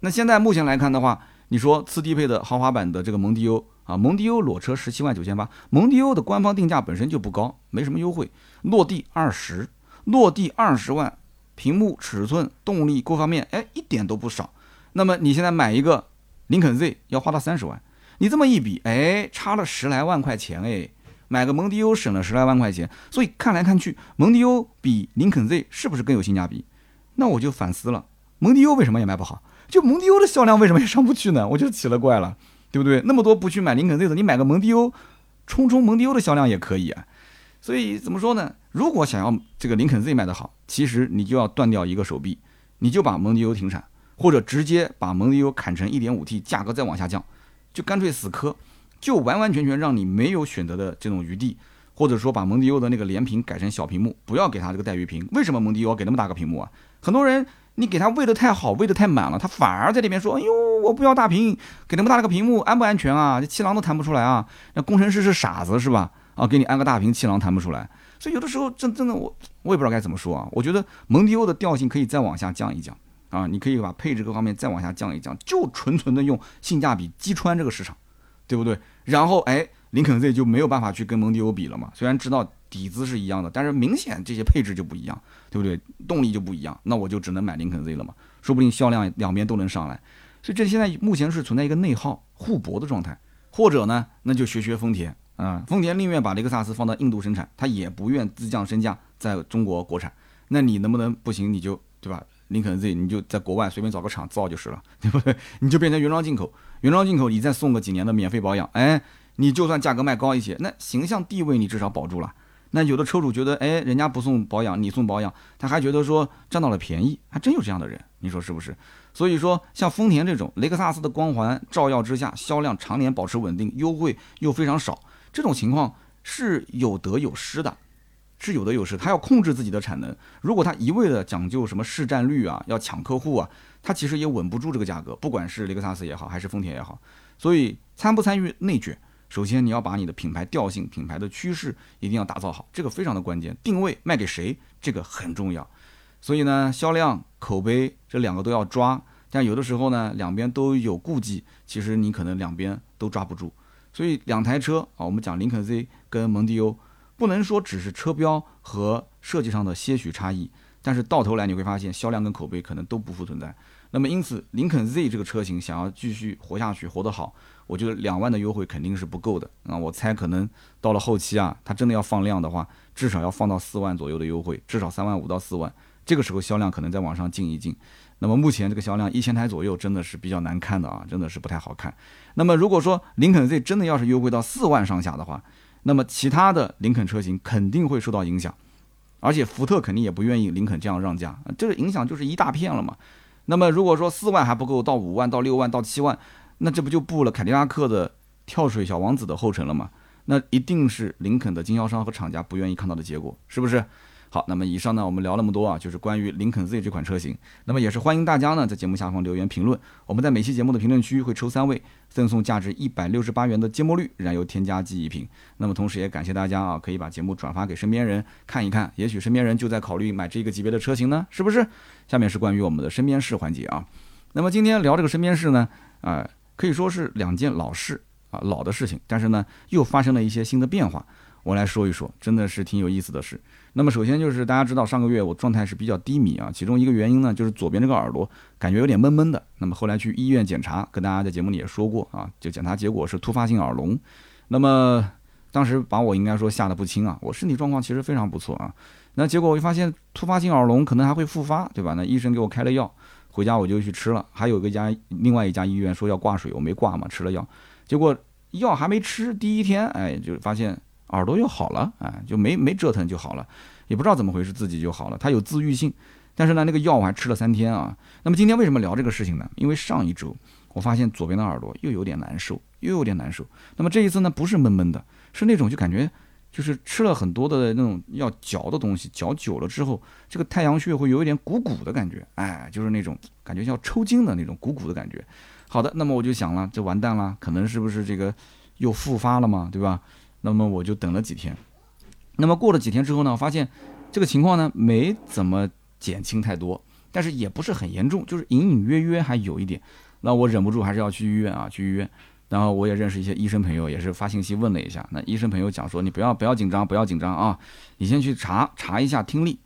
那现在目前来看的话，你说次低配的豪华版的这个蒙迪欧。啊，蒙迪欧裸车十七万九千八，蒙迪欧的官方定价本身就不高，没什么优惠，落地二十，落地二十万，屏幕尺寸、动力各方面，哎，一点都不少。那么你现在买一个林肯 Z 要花到三十万，你这么一比，哎，差了十来万块钱，哎，买个蒙迪欧省了十来万块钱，所以看来看去，蒙迪欧比林肯 Z 是不是更有性价比？那我就反思了，蒙迪欧为什么也卖不好？就蒙迪欧的销量为什么也上不去呢？我就奇了怪了。对不对？那么多不去买林肯 Z 的，你买个蒙迪欧，冲冲蒙迪欧的销量也可以啊。所以怎么说呢？如果想要这个林肯 Z 卖得好，其实你就要断掉一个手臂，你就把蒙迪欧停产，或者直接把蒙迪欧砍成 1.5T，价格再往下降，就干脆死磕，就完完全全让你没有选择的这种余地，或者说把蒙迪欧的那个连屏改成小屏幕，不要给它这个带鱼屏。为什么蒙迪欧要给那么大个屏幕啊？很多人。你给他喂的太好，喂的太满了，他反而在那边说：“哎呦，我不要大屏，给那么大的个屏幕，安不安全啊？这气囊都弹不出来啊！那工程师是傻子是吧？啊，给你安个大屏，气囊弹不出来。所以有的时候真真的我我也不知道该怎么说啊。我觉得蒙迪欧的调性可以再往下降一降啊，你可以把配置各方面再往下降一降，就纯纯的用性价比击穿这个市场，对不对？然后哎，林肯 Z 就没有办法去跟蒙迪欧比了嘛。虽然知道。底子是一样的，但是明显这些配置就不一样，对不对？动力就不一样，那我就只能买林肯 Z 了嘛，说不定销量两边都能上来。所以这现在目前是存在一个内耗互搏的状态，或者呢，那就学学丰田啊，丰田宁愿把雷克萨斯放到印度生产，他也不愿自降身价在中国国产。那你能不能不行？你就对吧？林肯 Z 你就在国外随便找个厂造就是了，对不对？你就变成原装进口，原装进口你再送个几年的免费保养，哎，你就算价格卖高一些，那形象地位你至少保住了。那有的车主觉得，哎，人家不送保养，你送保养，他还觉得说占到了便宜，还真有这样的人，你说是不是？所以说，像丰田这种雷克萨斯的光环照耀之下，销量常年保持稳定，优惠又非常少，这种情况是有得有失的，是有得有失。他要控制自己的产能，如果他一味的讲究什么市占率啊，要抢客户啊，他其实也稳不住这个价格，不管是雷克萨斯也好，还是丰田也好。所以参不参与内卷？首先，你要把你的品牌调性、品牌的趋势一定要打造好，这个非常的关键。定位卖给谁，这个很重要。所以呢，销量、口碑这两个都要抓。但有的时候呢，两边都有顾忌，其实你可能两边都抓不住。所以两台车啊，我们讲林肯 Z 跟蒙迪欧，不能说只是车标和设计上的些许差异，但是到头来你会发现销量跟口碑可能都不复存在。那么因此，林肯 Z 这个车型想要继续活下去、活得好。我觉得两万的优惠肯定是不够的啊！我猜可能到了后期啊，它真的要放量的话，至少要放到四万左右的优惠，至少三万五到四万。这个时候销量可能再往上进一进。那么目前这个销量一千台左右，真的是比较难看的啊，真的是不太好看。那么如果说林肯 Z 真的要是优惠到四万上下的话，那么其他的林肯车型肯定会受到影响，而且福特肯定也不愿意林肯这样让价，这个影响就是一大片了嘛。那么如果说四万还不够，到五万到六万到七万。那这不就步了凯迪拉克的跳水小王子的后尘了吗？那一定是林肯的经销商和厂家不愿意看到的结果，是不是？好，那么以上呢，我们聊那么多啊，就是关于林肯 Z 这款车型。那么也是欢迎大家呢在节目下方留言评论，我们在每期节目的评论区会抽三位赠送价值一百六十八元的芥末绿燃油添加剂一瓶。那么同时也感谢大家啊，可以把节目转发给身边人看一看，也许身边人就在考虑买这个级别的车型呢，是不是？下面是关于我们的身边事环节啊。那么今天聊这个身边事呢，啊。可以说是两件老事啊，老的事情，但是呢，又发生了一些新的变化。我来说一说，真的是挺有意思的事。那么首先就是大家知道，上个月我状态是比较低迷啊，其中一个原因呢，就是左边这个耳朵感觉有点闷闷的。那么后来去医院检查，跟大家在节目里也说过啊，就检查结果是突发性耳聋。那么当时把我应该说吓得不轻啊，我身体状况其实非常不错啊。那结果我就发现突发性耳聋可能还会复发，对吧？那医生给我开了药，回家我就去吃了。还有一家另外一家医院说要挂水，我没挂嘛，吃了药。结果药还没吃，第一天哎就发现耳朵又好了，哎就没没折腾就好了，也不知道怎么回事自己就好了。它有自愈性，但是呢那个药我还吃了三天啊。那么今天为什么聊这个事情呢？因为上一周我发现左边的耳朵又有点难受，又有点难受。那么这一次呢不是闷闷的，是那种就感觉。就是吃了很多的那种要嚼的东西，嚼久了之后，这个太阳穴会有一点鼓鼓的感觉，哎，就是那种感觉要抽筋的那种鼓鼓的感觉。好的，那么我就想了，这完蛋了，可能是不是这个又复发了嘛，对吧？那么我就等了几天。那么过了几天之后呢，我发现这个情况呢没怎么减轻太多，但是也不是很严重，就是隐隐约约还有一点。那我忍不住还是要去医院啊，去医院。然后我也认识一些医生朋友，也是发信息问了一下。那医生朋友讲说，你不要不要紧张，不要紧张啊，你先去查查一下听力，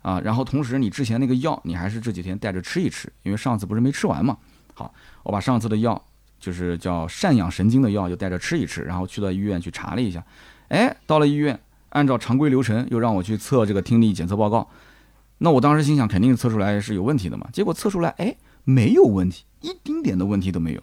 啊，然后同时你之前那个药，你还是这几天带着吃一吃，因为上次不是没吃完嘛。好，我把上次的药，就是叫赡养神经的药，就带着吃一吃，然后去到医院去查了一下。哎，到了医院，按照常规流程又让我去测这个听力检测报告。那我当时心想，肯定测出来是有问题的嘛。结果测出来，哎，没有问题，一丁点的问题都没有。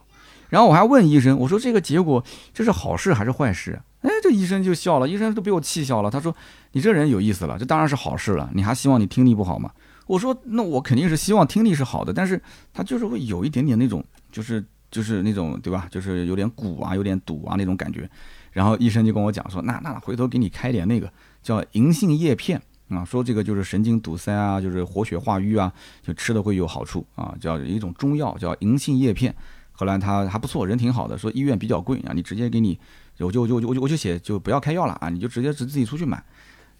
然后我还问医生，我说这个结果这是好事还是坏事？哎，这医生就笑了，医生都被我气笑了。他说：“你这人有意思了，这当然是好事了。你还希望你听力不好吗？”我说：“那我肯定是希望听力是好的，但是他就是会有一点点那种，就是就是那种，对吧？就是有点鼓啊，有点堵啊那种感觉。”然后医生就跟我讲说：“那那回头给你开点那个叫银杏叶片啊，说这个就是神经堵塞啊，就是活血化瘀啊，就吃的会有好处啊，叫一种中药叫银杏叶片。”后来他还不错，人挺好的，说医院比较贵啊，你直接给你，我就就我就我就写就不要开药了啊，你就直接自自己出去买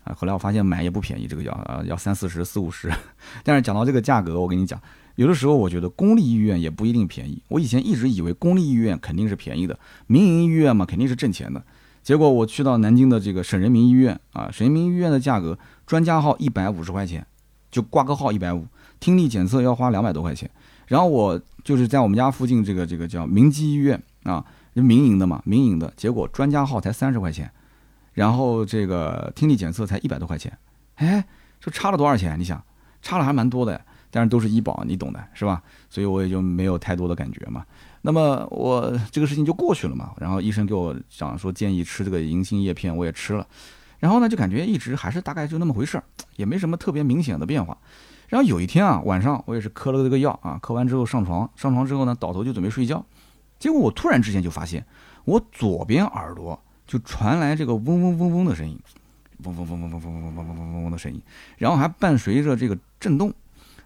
啊。后来我发现买也不便宜，这个药啊要三四十四五十。但是讲到这个价格，我跟你讲，有的时候我觉得公立医院也不一定便宜。我以前一直以为公立医院肯定是便宜的，民营医院嘛肯定是挣钱的。结果我去到南京的这个省人民医院啊，省人民医院的价格，专家号一百五十块钱，就挂个号一百五，听力检测要花两百多块钱。然后我就是在我们家附近这个这个叫明基医院啊，民营的嘛，民营的。结果专家号才三十块钱，然后这个听力检测才一百多块钱，哎，这差了多少钱？你想，差了还蛮多的。但是都是医保，你懂的，是吧？所以我也就没有太多的感觉嘛。那么我这个事情就过去了嘛。然后医生给我讲说建议吃这个银杏叶片，我也吃了。然后呢，就感觉一直还是大概就那么回事儿，也没什么特别明显的变化。然后有一天啊，晚上我也是磕了这个药啊，磕完之后上床，上床之后呢，倒头就准备睡觉，结果我突然之间就发现，我左边耳朵就传来这个嗡嗡嗡嗡的声音，嗡嗡嗡嗡嗡嗡嗡嗡嗡嗡嗡嗡的声音，然后还伴随着这个震动，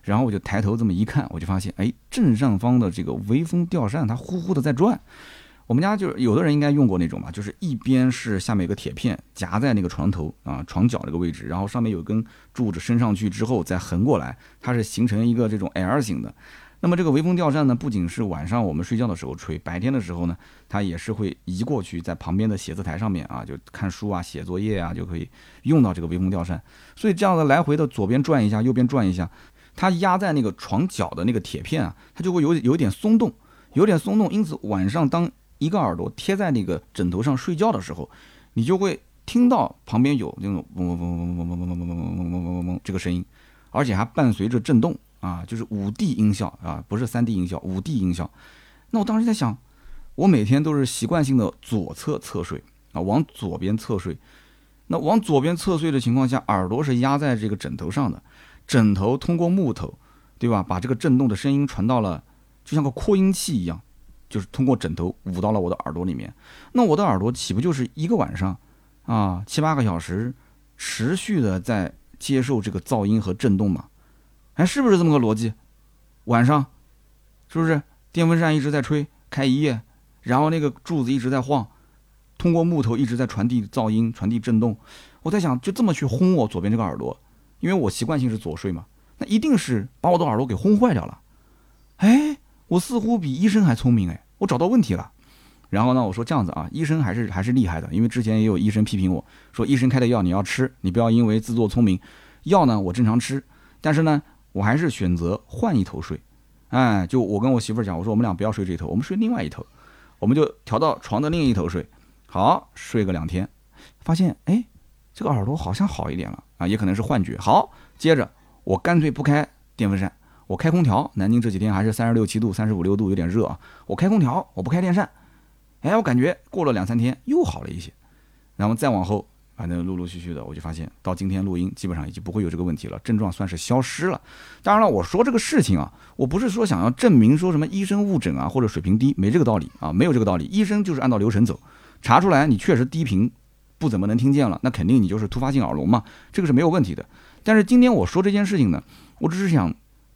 然后我就抬头这么一看，我就发现，哎，正上方的这个微风吊扇它呼呼的在转。我们家就是有的人应该用过那种吧，就是一边是下面有个铁片夹在那个床头啊床角这个位置，然后上面有根柱子伸上去之后再横过来，它是形成一个这种 L 型的。那么这个微风吊扇呢，不仅是晚上我们睡觉的时候吹，白天的时候呢，它也是会移过去在旁边的写字台上面啊，就看书啊、写作业啊就可以用到这个微风吊扇。所以这样的来回的左边转一下，右边转一下，它压在那个床角的那个铁片啊，它就会有有点松动，有点松动，因此晚上当一个耳朵贴在那个枕头上睡觉的时候，你就会听到旁边有那种嗡嗡嗡嗡嗡嗡嗡嗡嗡嗡嗡嗡嗡这个声音，而且还伴随着震动啊，就是五 D 音效啊，不是三 D 音效，五 D 音效。那我当时在想，我每天都是习惯性的左侧侧睡啊，往左边侧睡。那往左边侧睡的情况下，耳朵是压在这个枕头上的，枕头通过木头，对吧？把这个震动的声音传到了，就像个扩音器一样。就是通过枕头捂到了我的耳朵里面，那我的耳朵岂不就是一个晚上，啊七八个小时，持续的在接受这个噪音和震动嘛？哎，是不是这么个逻辑？晚上，是不是电风扇一直在吹，开一夜，然后那个柱子一直在晃，通过木头一直在传递噪音、传递震动。我在想，就这么去轰我左边这个耳朵，因为我习惯性是左睡嘛，那一定是把我的耳朵给轰坏掉了。哎。我似乎比医生还聪明哎，我找到问题了。然后呢，我说这样子啊，医生还是还是厉害的，因为之前也有医生批评我说，医生开的药你要吃，你不要因为自作聪明。药呢，我正常吃，但是呢，我还是选择换一头睡。哎，就我跟我媳妇儿讲，我说我们俩不要睡这头，我们睡另外一头，我们就调到床的另一头睡。好，睡个两天，发现哎，这个耳朵好像好一点了啊，也可能是幻觉。好，接着我干脆不开电风扇，我开空调。南京这几天还是三十六七度、三十五六度，有点热啊。我开空调，我不开电扇。哎，我感觉过了两三天又好了一些，然后再往后。反正陆陆续续的，我就发现到今天录音，基本上已经不会有这个问题了，症状算是消失了。当然了，我说这个事情啊，我不是说想要证明说什么医生误诊啊或者水平低，没这个道理啊，没有这个道理。医生就是按照流程走，查出来你确实低频不怎么能听见了，那肯定你就是突发性耳聋嘛，这个是没有问题的。但是今天我说这件事情呢，我只是想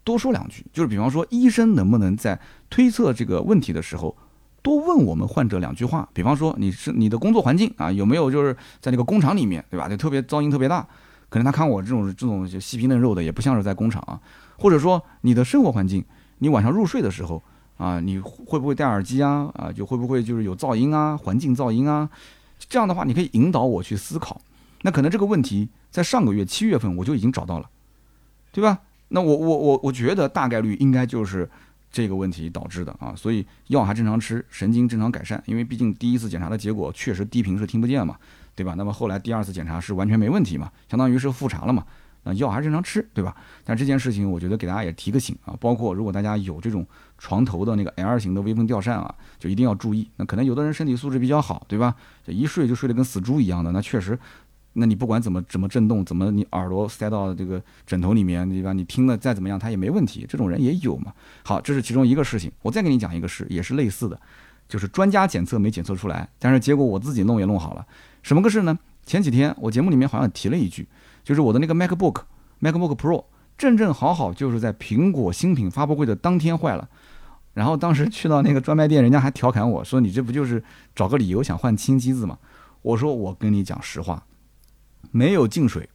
多说两句，就是比方说医生能不能在推测这个问题的时候。多问我们患者两句话，比方说你是你的工作环境啊，有没有就是在那个工厂里面，对吧？就特别噪音特别大，可能他看我这种这种细皮嫩肉的，也不像是在工厂啊。或者说你的生活环境，你晚上入睡的时候啊，你会不会戴耳机啊？啊，就会不会就是有噪音啊，环境噪音啊？这样的话，你可以引导我去思考。那可能这个问题在上个月七月份我就已经找到了，对吧？那我我我我觉得大概率应该就是。这个问题导致的啊，所以药还正常吃，神经正常改善，因为毕竟第一次检查的结果确实低频是听不见嘛，对吧？那么后来第二次检查是完全没问题嘛，相当于是复查了嘛，那药还正常吃，对吧？但这件事情我觉得给大家也提个醒啊，包括如果大家有这种床头的那个 L 型的微风吊扇啊，就一定要注意。那可能有的人身体素质比较好，对吧？这一睡就睡得跟死猪一样的，那确实。那你不管怎么怎么震动，怎么你耳朵塞到这个枕头里面，对吧？你听了再怎么样，它也没问题。这种人也有嘛。好，这是其中一个事情。我再给你讲一个事，也是类似的，就是专家检测没检测出来，但是结果我自己弄也弄好了。什么个事呢？前几天我节目里面好像提了一句，就是我的那个 MacBook，MacBook Pro 正正好好就是在苹果新品发布会的当天坏了。然后当时去到那个专卖店，人家还调侃我说：“你这不就是找个理由想换新机子吗？”我说：“我跟你讲实话。”没有进水，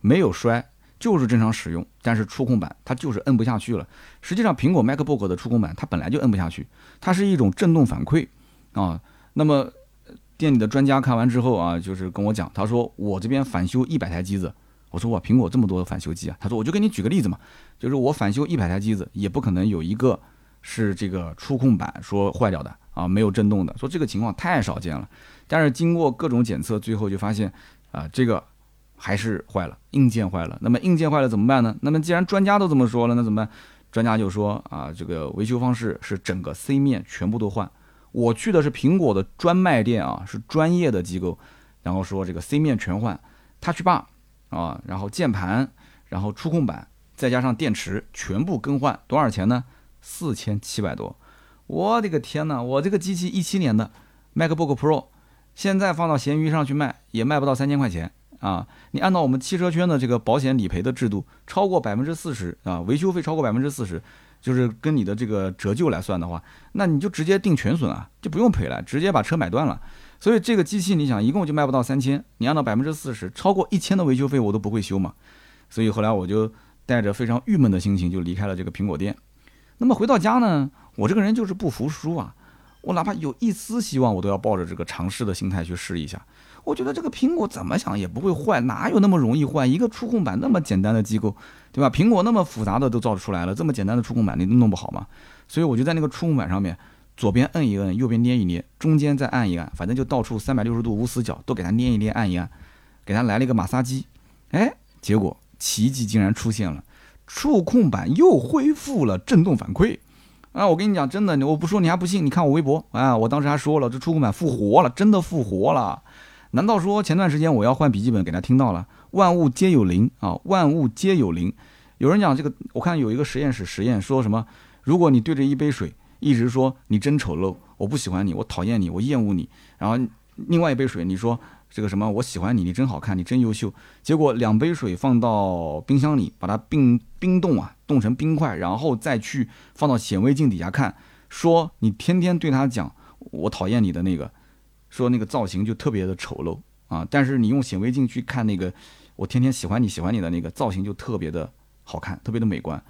没有摔，就是正常使用。但是触控板它就是摁不下去了。实际上，苹果 MacBook 的触控板它本来就摁不下去，它是一种震动反馈啊。那么店里的专家看完之后啊，就是跟我讲，他说我这边返修一百台机子。我说哇，苹果这么多返修机啊？他说我就给你举个例子嘛，就是我返修一百台机子，也不可能有一个是这个触控板说坏掉的啊，没有震动的。说这个情况太少见了。但是经过各种检测，最后就发现啊，这个。还是坏了，硬件坏了。那么硬件坏了怎么办呢？那么既然专家都这么说了，那怎么办？专家就说啊，这个维修方式是整个 C 面全部都换。我去的是苹果的专卖店啊，是专业的机构，然后说这个 C 面全换，Touch Bar 啊，然后键盘，然后触控板，再加上电池，全部更换，多少钱呢？四千七百多。我的个天哪！我这个机器一七年的 MacBook Pro，现在放到闲鱼上去卖，也卖不到三千块钱。啊，你按照我们汽车圈的这个保险理赔的制度，超过百分之四十啊，维修费超过百分之四十，就是跟你的这个折旧来算的话，那你就直接定全损啊，就不用赔了，直接把车买断了。所以这个机器你想，一共就卖不到三千，你按照百分之四十，超过一千的维修费我都不会修嘛。所以后来我就带着非常郁闷的心情就离开了这个苹果店。那么回到家呢，我这个人就是不服输啊，我哪怕有一丝希望，我都要抱着这个尝试的心态去试一下。我觉得这个苹果怎么想也不会坏，哪有那么容易坏？一个触控板那么简单的机构，对吧？苹果那么复杂的都造出来了，这么简单的触控板你弄不好吗？所以我就在那个触控板上面，左边摁一摁，右边捏一捏，中间再按一按，反正就到处三百六十度无死角都给它捏一捏，按一按，给它来了一个马杀鸡，哎，结果奇迹竟然出现了，触控板又恢复了震动反馈啊！我跟你讲，真的，我不说你还不信，你看我微博啊，我当时还说了，这触控板复活了，真的复活了。难道说前段时间我要换笔记本给他听到了？万物皆有灵啊，万物皆有灵。有人讲这个，我看有一个实验室实验说什么？如果你对着一杯水一直说你真丑陋，我不喜欢你，我讨厌你，我厌恶你。然后另外一杯水你说这个什么我喜欢你，你真好看，你真优秀。结果两杯水放到冰箱里，把它冰冰冻啊，冻成冰块，然后再去放到显微镜底下看，说你天天对他讲我讨厌你的那个。说那个造型就特别的丑陋啊，但是你用显微镜去看那个，我天天喜欢你喜欢你的那个造型就特别的好看，特别的美观。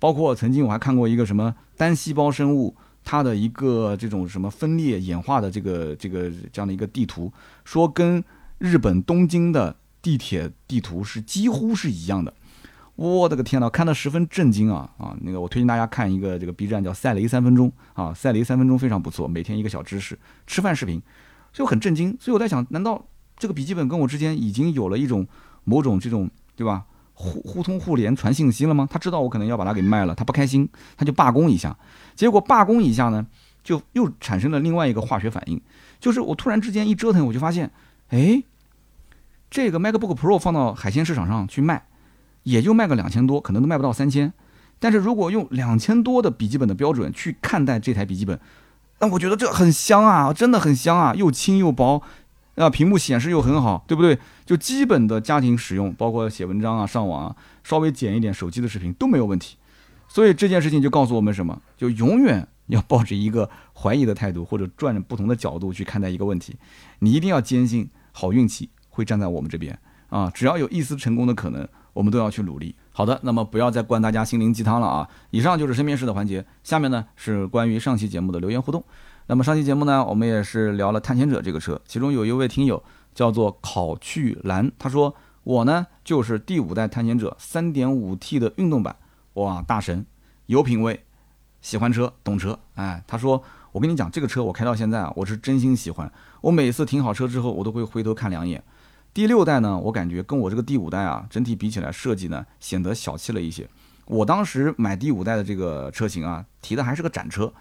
包括曾经我还看过一个什么单细胞生物，它的一个这种什么分裂演化的这个这个这样的一个地图，说跟日本东京的地铁地图是几乎是一样的。我的个天呐，看得十分震惊啊啊！那个我推荐大家看一个这个 B 站叫赛雷三分钟啊，赛雷三分钟非常不错，每天一个小知识，吃饭视频。就很震惊，所以我在想，难道这个笔记本跟我之间已经有了一种某种这种对吧互互通互联传信息了吗？他知道我可能要把它给卖了，他不开心，他就罢工一下。结果罢工一下呢，就又产生了另外一个化学反应，就是我突然之间一折腾，我就发现，哎，这个 MacBook Pro 放到海鲜市场上去卖，也就卖个两千多，可能都卖不到三千。但是如果用两千多的笔记本的标准去看待这台笔记本，那我觉得这很香啊，真的很香啊，又轻又薄，啊，屏幕显示又很好，对不对？就基本的家庭使用，包括写文章啊、上网啊，稍微剪一点手机的视频都没有问题。所以这件事情就告诉我们什么？就永远要抱着一个怀疑的态度，或者转着不同的角度去看待一个问题。你一定要坚信，好运气会站在我们这边啊！只要有一丝成功的可能，我们都要去努力。好的，那么不要再灌大家心灵鸡汤了啊！以上就是身边事的环节，下面呢是关于上期节目的留言互动。那么上期节目呢，我们也是聊了探险者这个车，其中有一位听友叫做考去蓝，他说我呢就是第五代探险者 3.5T 的运动版，哇，大神，有品位，喜欢车，懂车，哎，他说我跟你讲，这个车我开到现在啊，我是真心喜欢，我每次停好车之后，我都会回头看两眼。第六代呢，我感觉跟我这个第五代啊，整体比起来设计呢显得小气了一些。我当时买第五代的这个车型啊，提的还是个展车，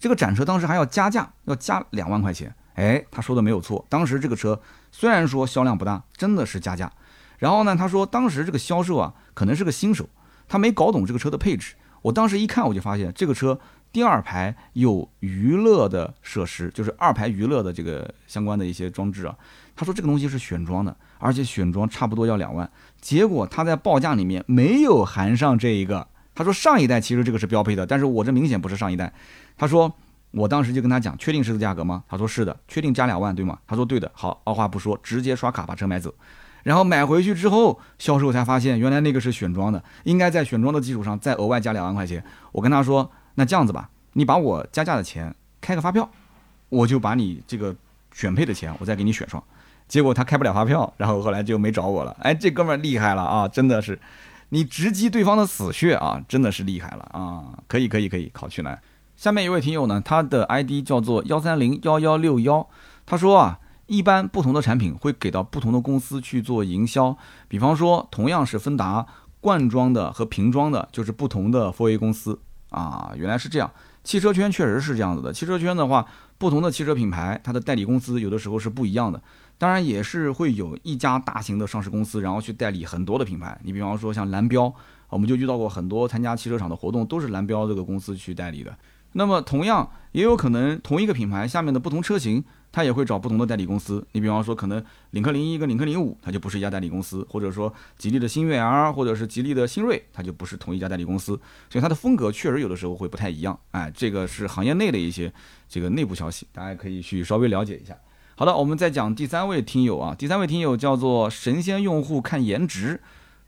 这个展车当时还要加价，要加两万块钱。哎，他说的没有错，当时这个车虽然说销量不大，真的是加价。然后呢，他说当时这个销售啊，可能是个新手，他没搞懂这个车的配置。我当时一看，我就发现这个车第二排有娱乐的设施，就是二排娱乐的这个相关的一些装置啊。他说这个东西是选装的，而且选装差不多要两万。结果他在报价里面没有含上这一个。他说上一代其实这个是标配的，但是我这明显不是上一代。他说我当时就跟他讲，确定是这个价格吗？他说是的，确定加两万对吗？他说对的。好，二话不说，直接刷卡把车买走。然后买回去之后，销售才发现原来那个是选装的，应该在选装的基础上再额外加两万块钱。我跟他说，那这样子吧，你把我加价的钱开个发票，我就把你这个选配的钱我再给你选上。结果他开不了发票，然后后来就没找我了。哎，这哥们儿厉害了啊，真的是，你直击对方的死穴啊，真的是厉害了啊！可以可以可以，考去来。下面一位听友呢，他的 ID 叫做幺三零幺幺六幺，他说啊，一般不同的产品会给到不同的公司去做营销，比方说同样是芬达罐装的和瓶装的，就是不同的 4A 公司啊，原来是这样。汽车圈确实是这样子的，汽车圈的话，不同的汽车品牌，它的代理公司有的时候是不一样的。当然也是会有一家大型的上市公司，然后去代理很多的品牌。你比方说像蓝标，我们就遇到过很多参加汽车厂的活动，都是蓝标这个公司去代理的。那么同样也有可能同一个品牌下面的不同车型，它也会找不同的代理公司。你比方说可能领克零一跟领克零五，它就不是一家代理公司，或者说吉利的星越 R 或者是吉利的星锐，它就不是同一家代理公司。所以它的风格确实有的时候会不太一样。哎，这个是行业内的一些这个内部消息，大家可以去稍微了解一下。好的，我们再讲第三位听友啊，第三位听友叫做神仙用户看颜值，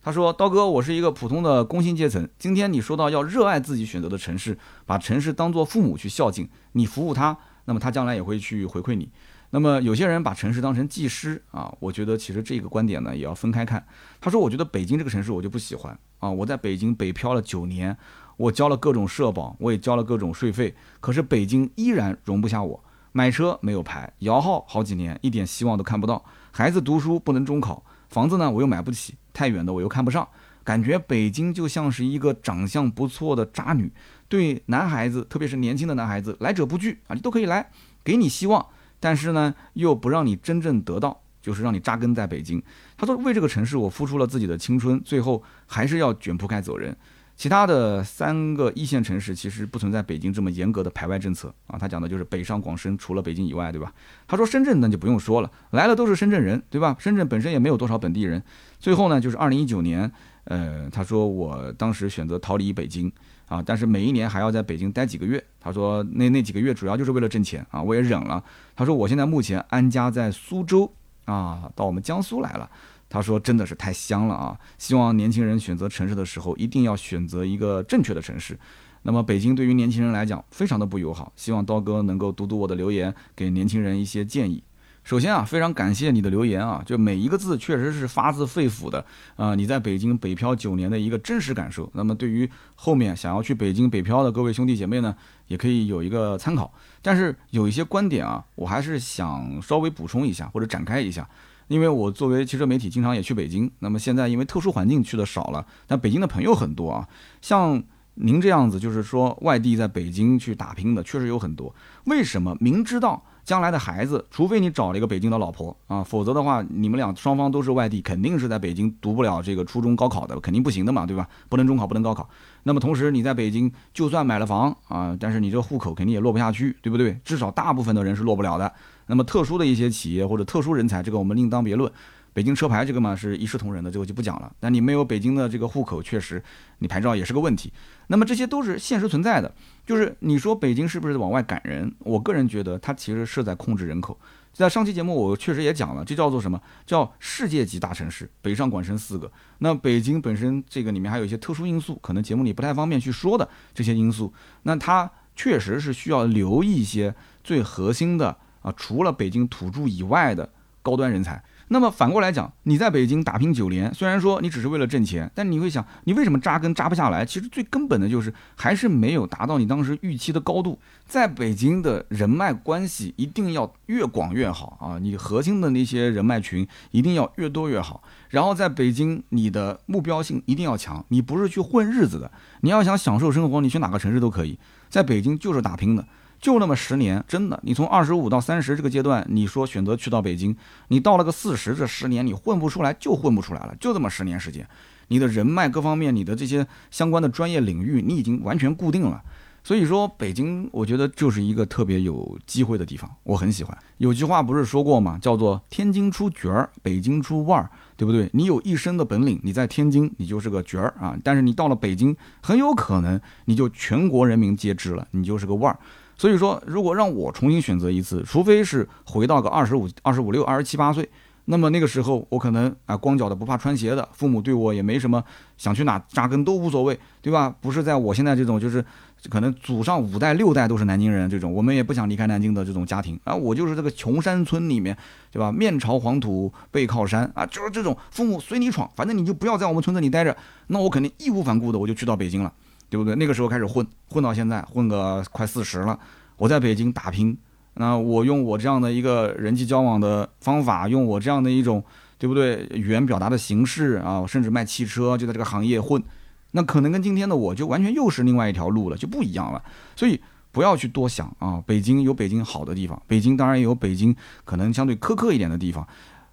他说刀哥，我是一个普通的工薪阶层，今天你说到要热爱自己选择的城市，把城市当做父母去孝敬，你服务他，那么他将来也会去回馈你。那么有些人把城市当成技师啊，我觉得其实这个观点呢也要分开看。他说，我觉得北京这个城市我就不喜欢啊，我在北京北漂了九年，我交了各种社保，我也交了各种税费，可是北京依然容不下我。买车没有牌，摇号好几年，一点希望都看不到。孩子读书不能中考，房子呢我又买不起，太远的我又看不上，感觉北京就像是一个长相不错的渣女，对男孩子，特别是年轻的男孩子，来者不拒啊，你都可以来，给你希望，但是呢又不让你真正得到，就是让你扎根在北京。他说为这个城市我付出了自己的青春，最后还是要卷铺盖走人。其他的三个一线城市其实不存在北京这么严格的排外政策啊，他讲的就是北上广深，除了北京以外，对吧？他说深圳那就不用说了，来了都是深圳人，对吧？深圳本身也没有多少本地人。最后呢，就是二零一九年，呃，他说我当时选择逃离北京啊，但是每一年还要在北京待几个月。他说那那几个月主要就是为了挣钱啊，我也忍了。他说我现在目前安家在苏州啊，到我们江苏来了。他说：“真的是太香了啊！希望年轻人选择城市的时候，一定要选择一个正确的城市。那么北京对于年轻人来讲，非常的不友好。希望刀哥能够读读我的留言，给年轻人一些建议。首先啊，非常感谢你的留言啊，就每一个字确实是发自肺腑的啊，你在北京北漂九年的一个真实感受。那么对于后面想要去北京北漂的各位兄弟姐妹呢，也可以有一个参考。但是有一些观点啊，我还是想稍微补充一下或者展开一下。”因为我作为汽车媒体，经常也去北京。那么现在因为特殊环境去的少了，但北京的朋友很多啊。像您这样子，就是说外地在北京去打拼的，确实有很多。为什么明知道？将来的孩子，除非你找了一个北京的老婆啊，否则的话，你们俩双方都是外地，肯定是在北京读不了这个初中、高考的，肯定不行的嘛，对吧？不能中考，不能高考。那么同时，你在北京就算买了房啊，但是你这户口肯定也落不下去，对不对？至少大部分的人是落不了的。那么特殊的一些企业或者特殊人才，这个我们另当别论。北京车牌这个嘛是一视同仁的，这个就不讲了。但你没有北京的这个户口，确实你牌照也是个问题。那么这些都是现实存在的。就是你说北京是不是往外赶人？我个人觉得它其实是在控制人口。在上期节目我确实也讲了，这叫做什么叫世界级大城市？北上广深四个。那北京本身这个里面还有一些特殊因素，可能节目里不太方便去说的这些因素。那它确实是需要留一些最核心的啊，除了北京土著以外的高端人才。那么反过来讲，你在北京打拼九年，虽然说你只是为了挣钱，但你会想，你为什么扎根扎不下来？其实最根本的就是还是没有达到你当时预期的高度。在北京的人脉关系一定要越广越好啊，你核心的那些人脉群一定要越多越好。然后在北京，你的目标性一定要强，你不是去混日子的，你要想享受生活，你去哪个城市都可以，在北京就是打拼的。就那么十年，真的，你从二十五到三十这个阶段，你说选择去到北京，你到了个四十，这十年你混不出来就混不出来了，就这么十年时间，你的人脉各方面，你的这些相关的专业领域，你已经完全固定了。所以说，北京我觉得就是一个特别有机会的地方，我很喜欢。有句话不是说过吗？叫做“天津出角儿，北京出腕儿”，对不对？你有一身的本领，你在天津你就是个角儿啊，但是你到了北京，很有可能你就全国人民皆知了，你就是个腕儿。所以说，如果让我重新选择一次，除非是回到个二十五、二十五六、二十七八岁，那么那个时候我可能啊光脚的不怕穿鞋的，父母对我也没什么，想去哪扎根都无所谓，对吧？不是在我现在这种就是可能祖上五代六代都是南京人这种，我们也不想离开南京的这种家庭啊，我就是这个穷山村里面，对吧？面朝黄土背靠山啊，就是这种父母随你闯，反正你就不要在我们村子里待着，那我肯定义无反顾的我就去到北京了。对不对？那个时候开始混，混到现在，混个快四十了。我在北京打拼，那我用我这样的一个人际交往的方法，用我这样的一种，对不对？语言表达的形式啊，甚至卖汽车，就在这个行业混，那可能跟今天的我就完全又是另外一条路了，就不一样了。所以不要去多想啊，北京有北京好的地方，北京当然也有北京可能相对苛刻一点的地方。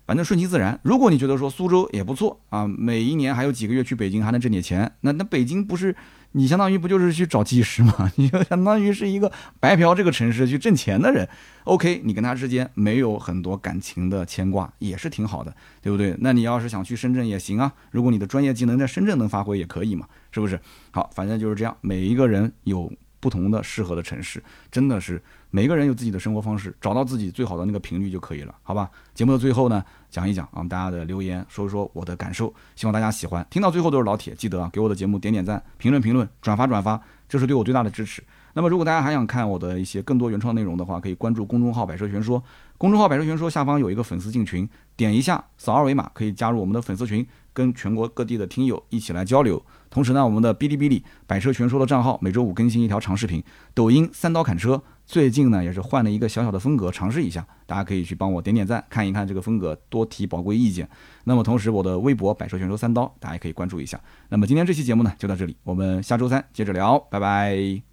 反正顺其自然。如果你觉得说苏州也不错啊，每一年还有几个月去北京还能挣点钱，那那北京不是你相当于不就是去找技师吗？你就相当于是一个白嫖这个城市去挣钱的人。OK，你跟他之间没有很多感情的牵挂，也是挺好的，对不对？那你要是想去深圳也行啊，如果你的专业技能在深圳能发挥也可以嘛，是不是？好，反正就是这样，每一个人有不同的适合的城市，真的是。每个人有自己的生活方式，找到自己最好的那个频率就可以了，好吧？节目的最后呢，讲一讲啊，大家的留言，说一说我的感受，希望大家喜欢。听到最后都是老铁，记得啊，给我的节目点点赞，评论评论，转发转发，这是对我最大的支持。那么，如果大家还想看我的一些更多原创内容的话，可以关注公众号“百车全说”。公众号“百车全说”下方有一个粉丝进群，点一下，扫二维码可以加入我们的粉丝群，跟全国各地的听友一起来交流。同时呢，我们的哔哩哔哩“百车全说”的账号每周五更新一条长视频，抖音“三刀砍车”。最近呢，也是换了一个小小的风格，尝试一下，大家可以去帮我点点赞，看一看这个风格，多提宝贵意见。那么同时，我的微博“百车全说三刀”，大家也可以关注一下。那么今天这期节目呢，就到这里，我们下周三接着聊，拜拜。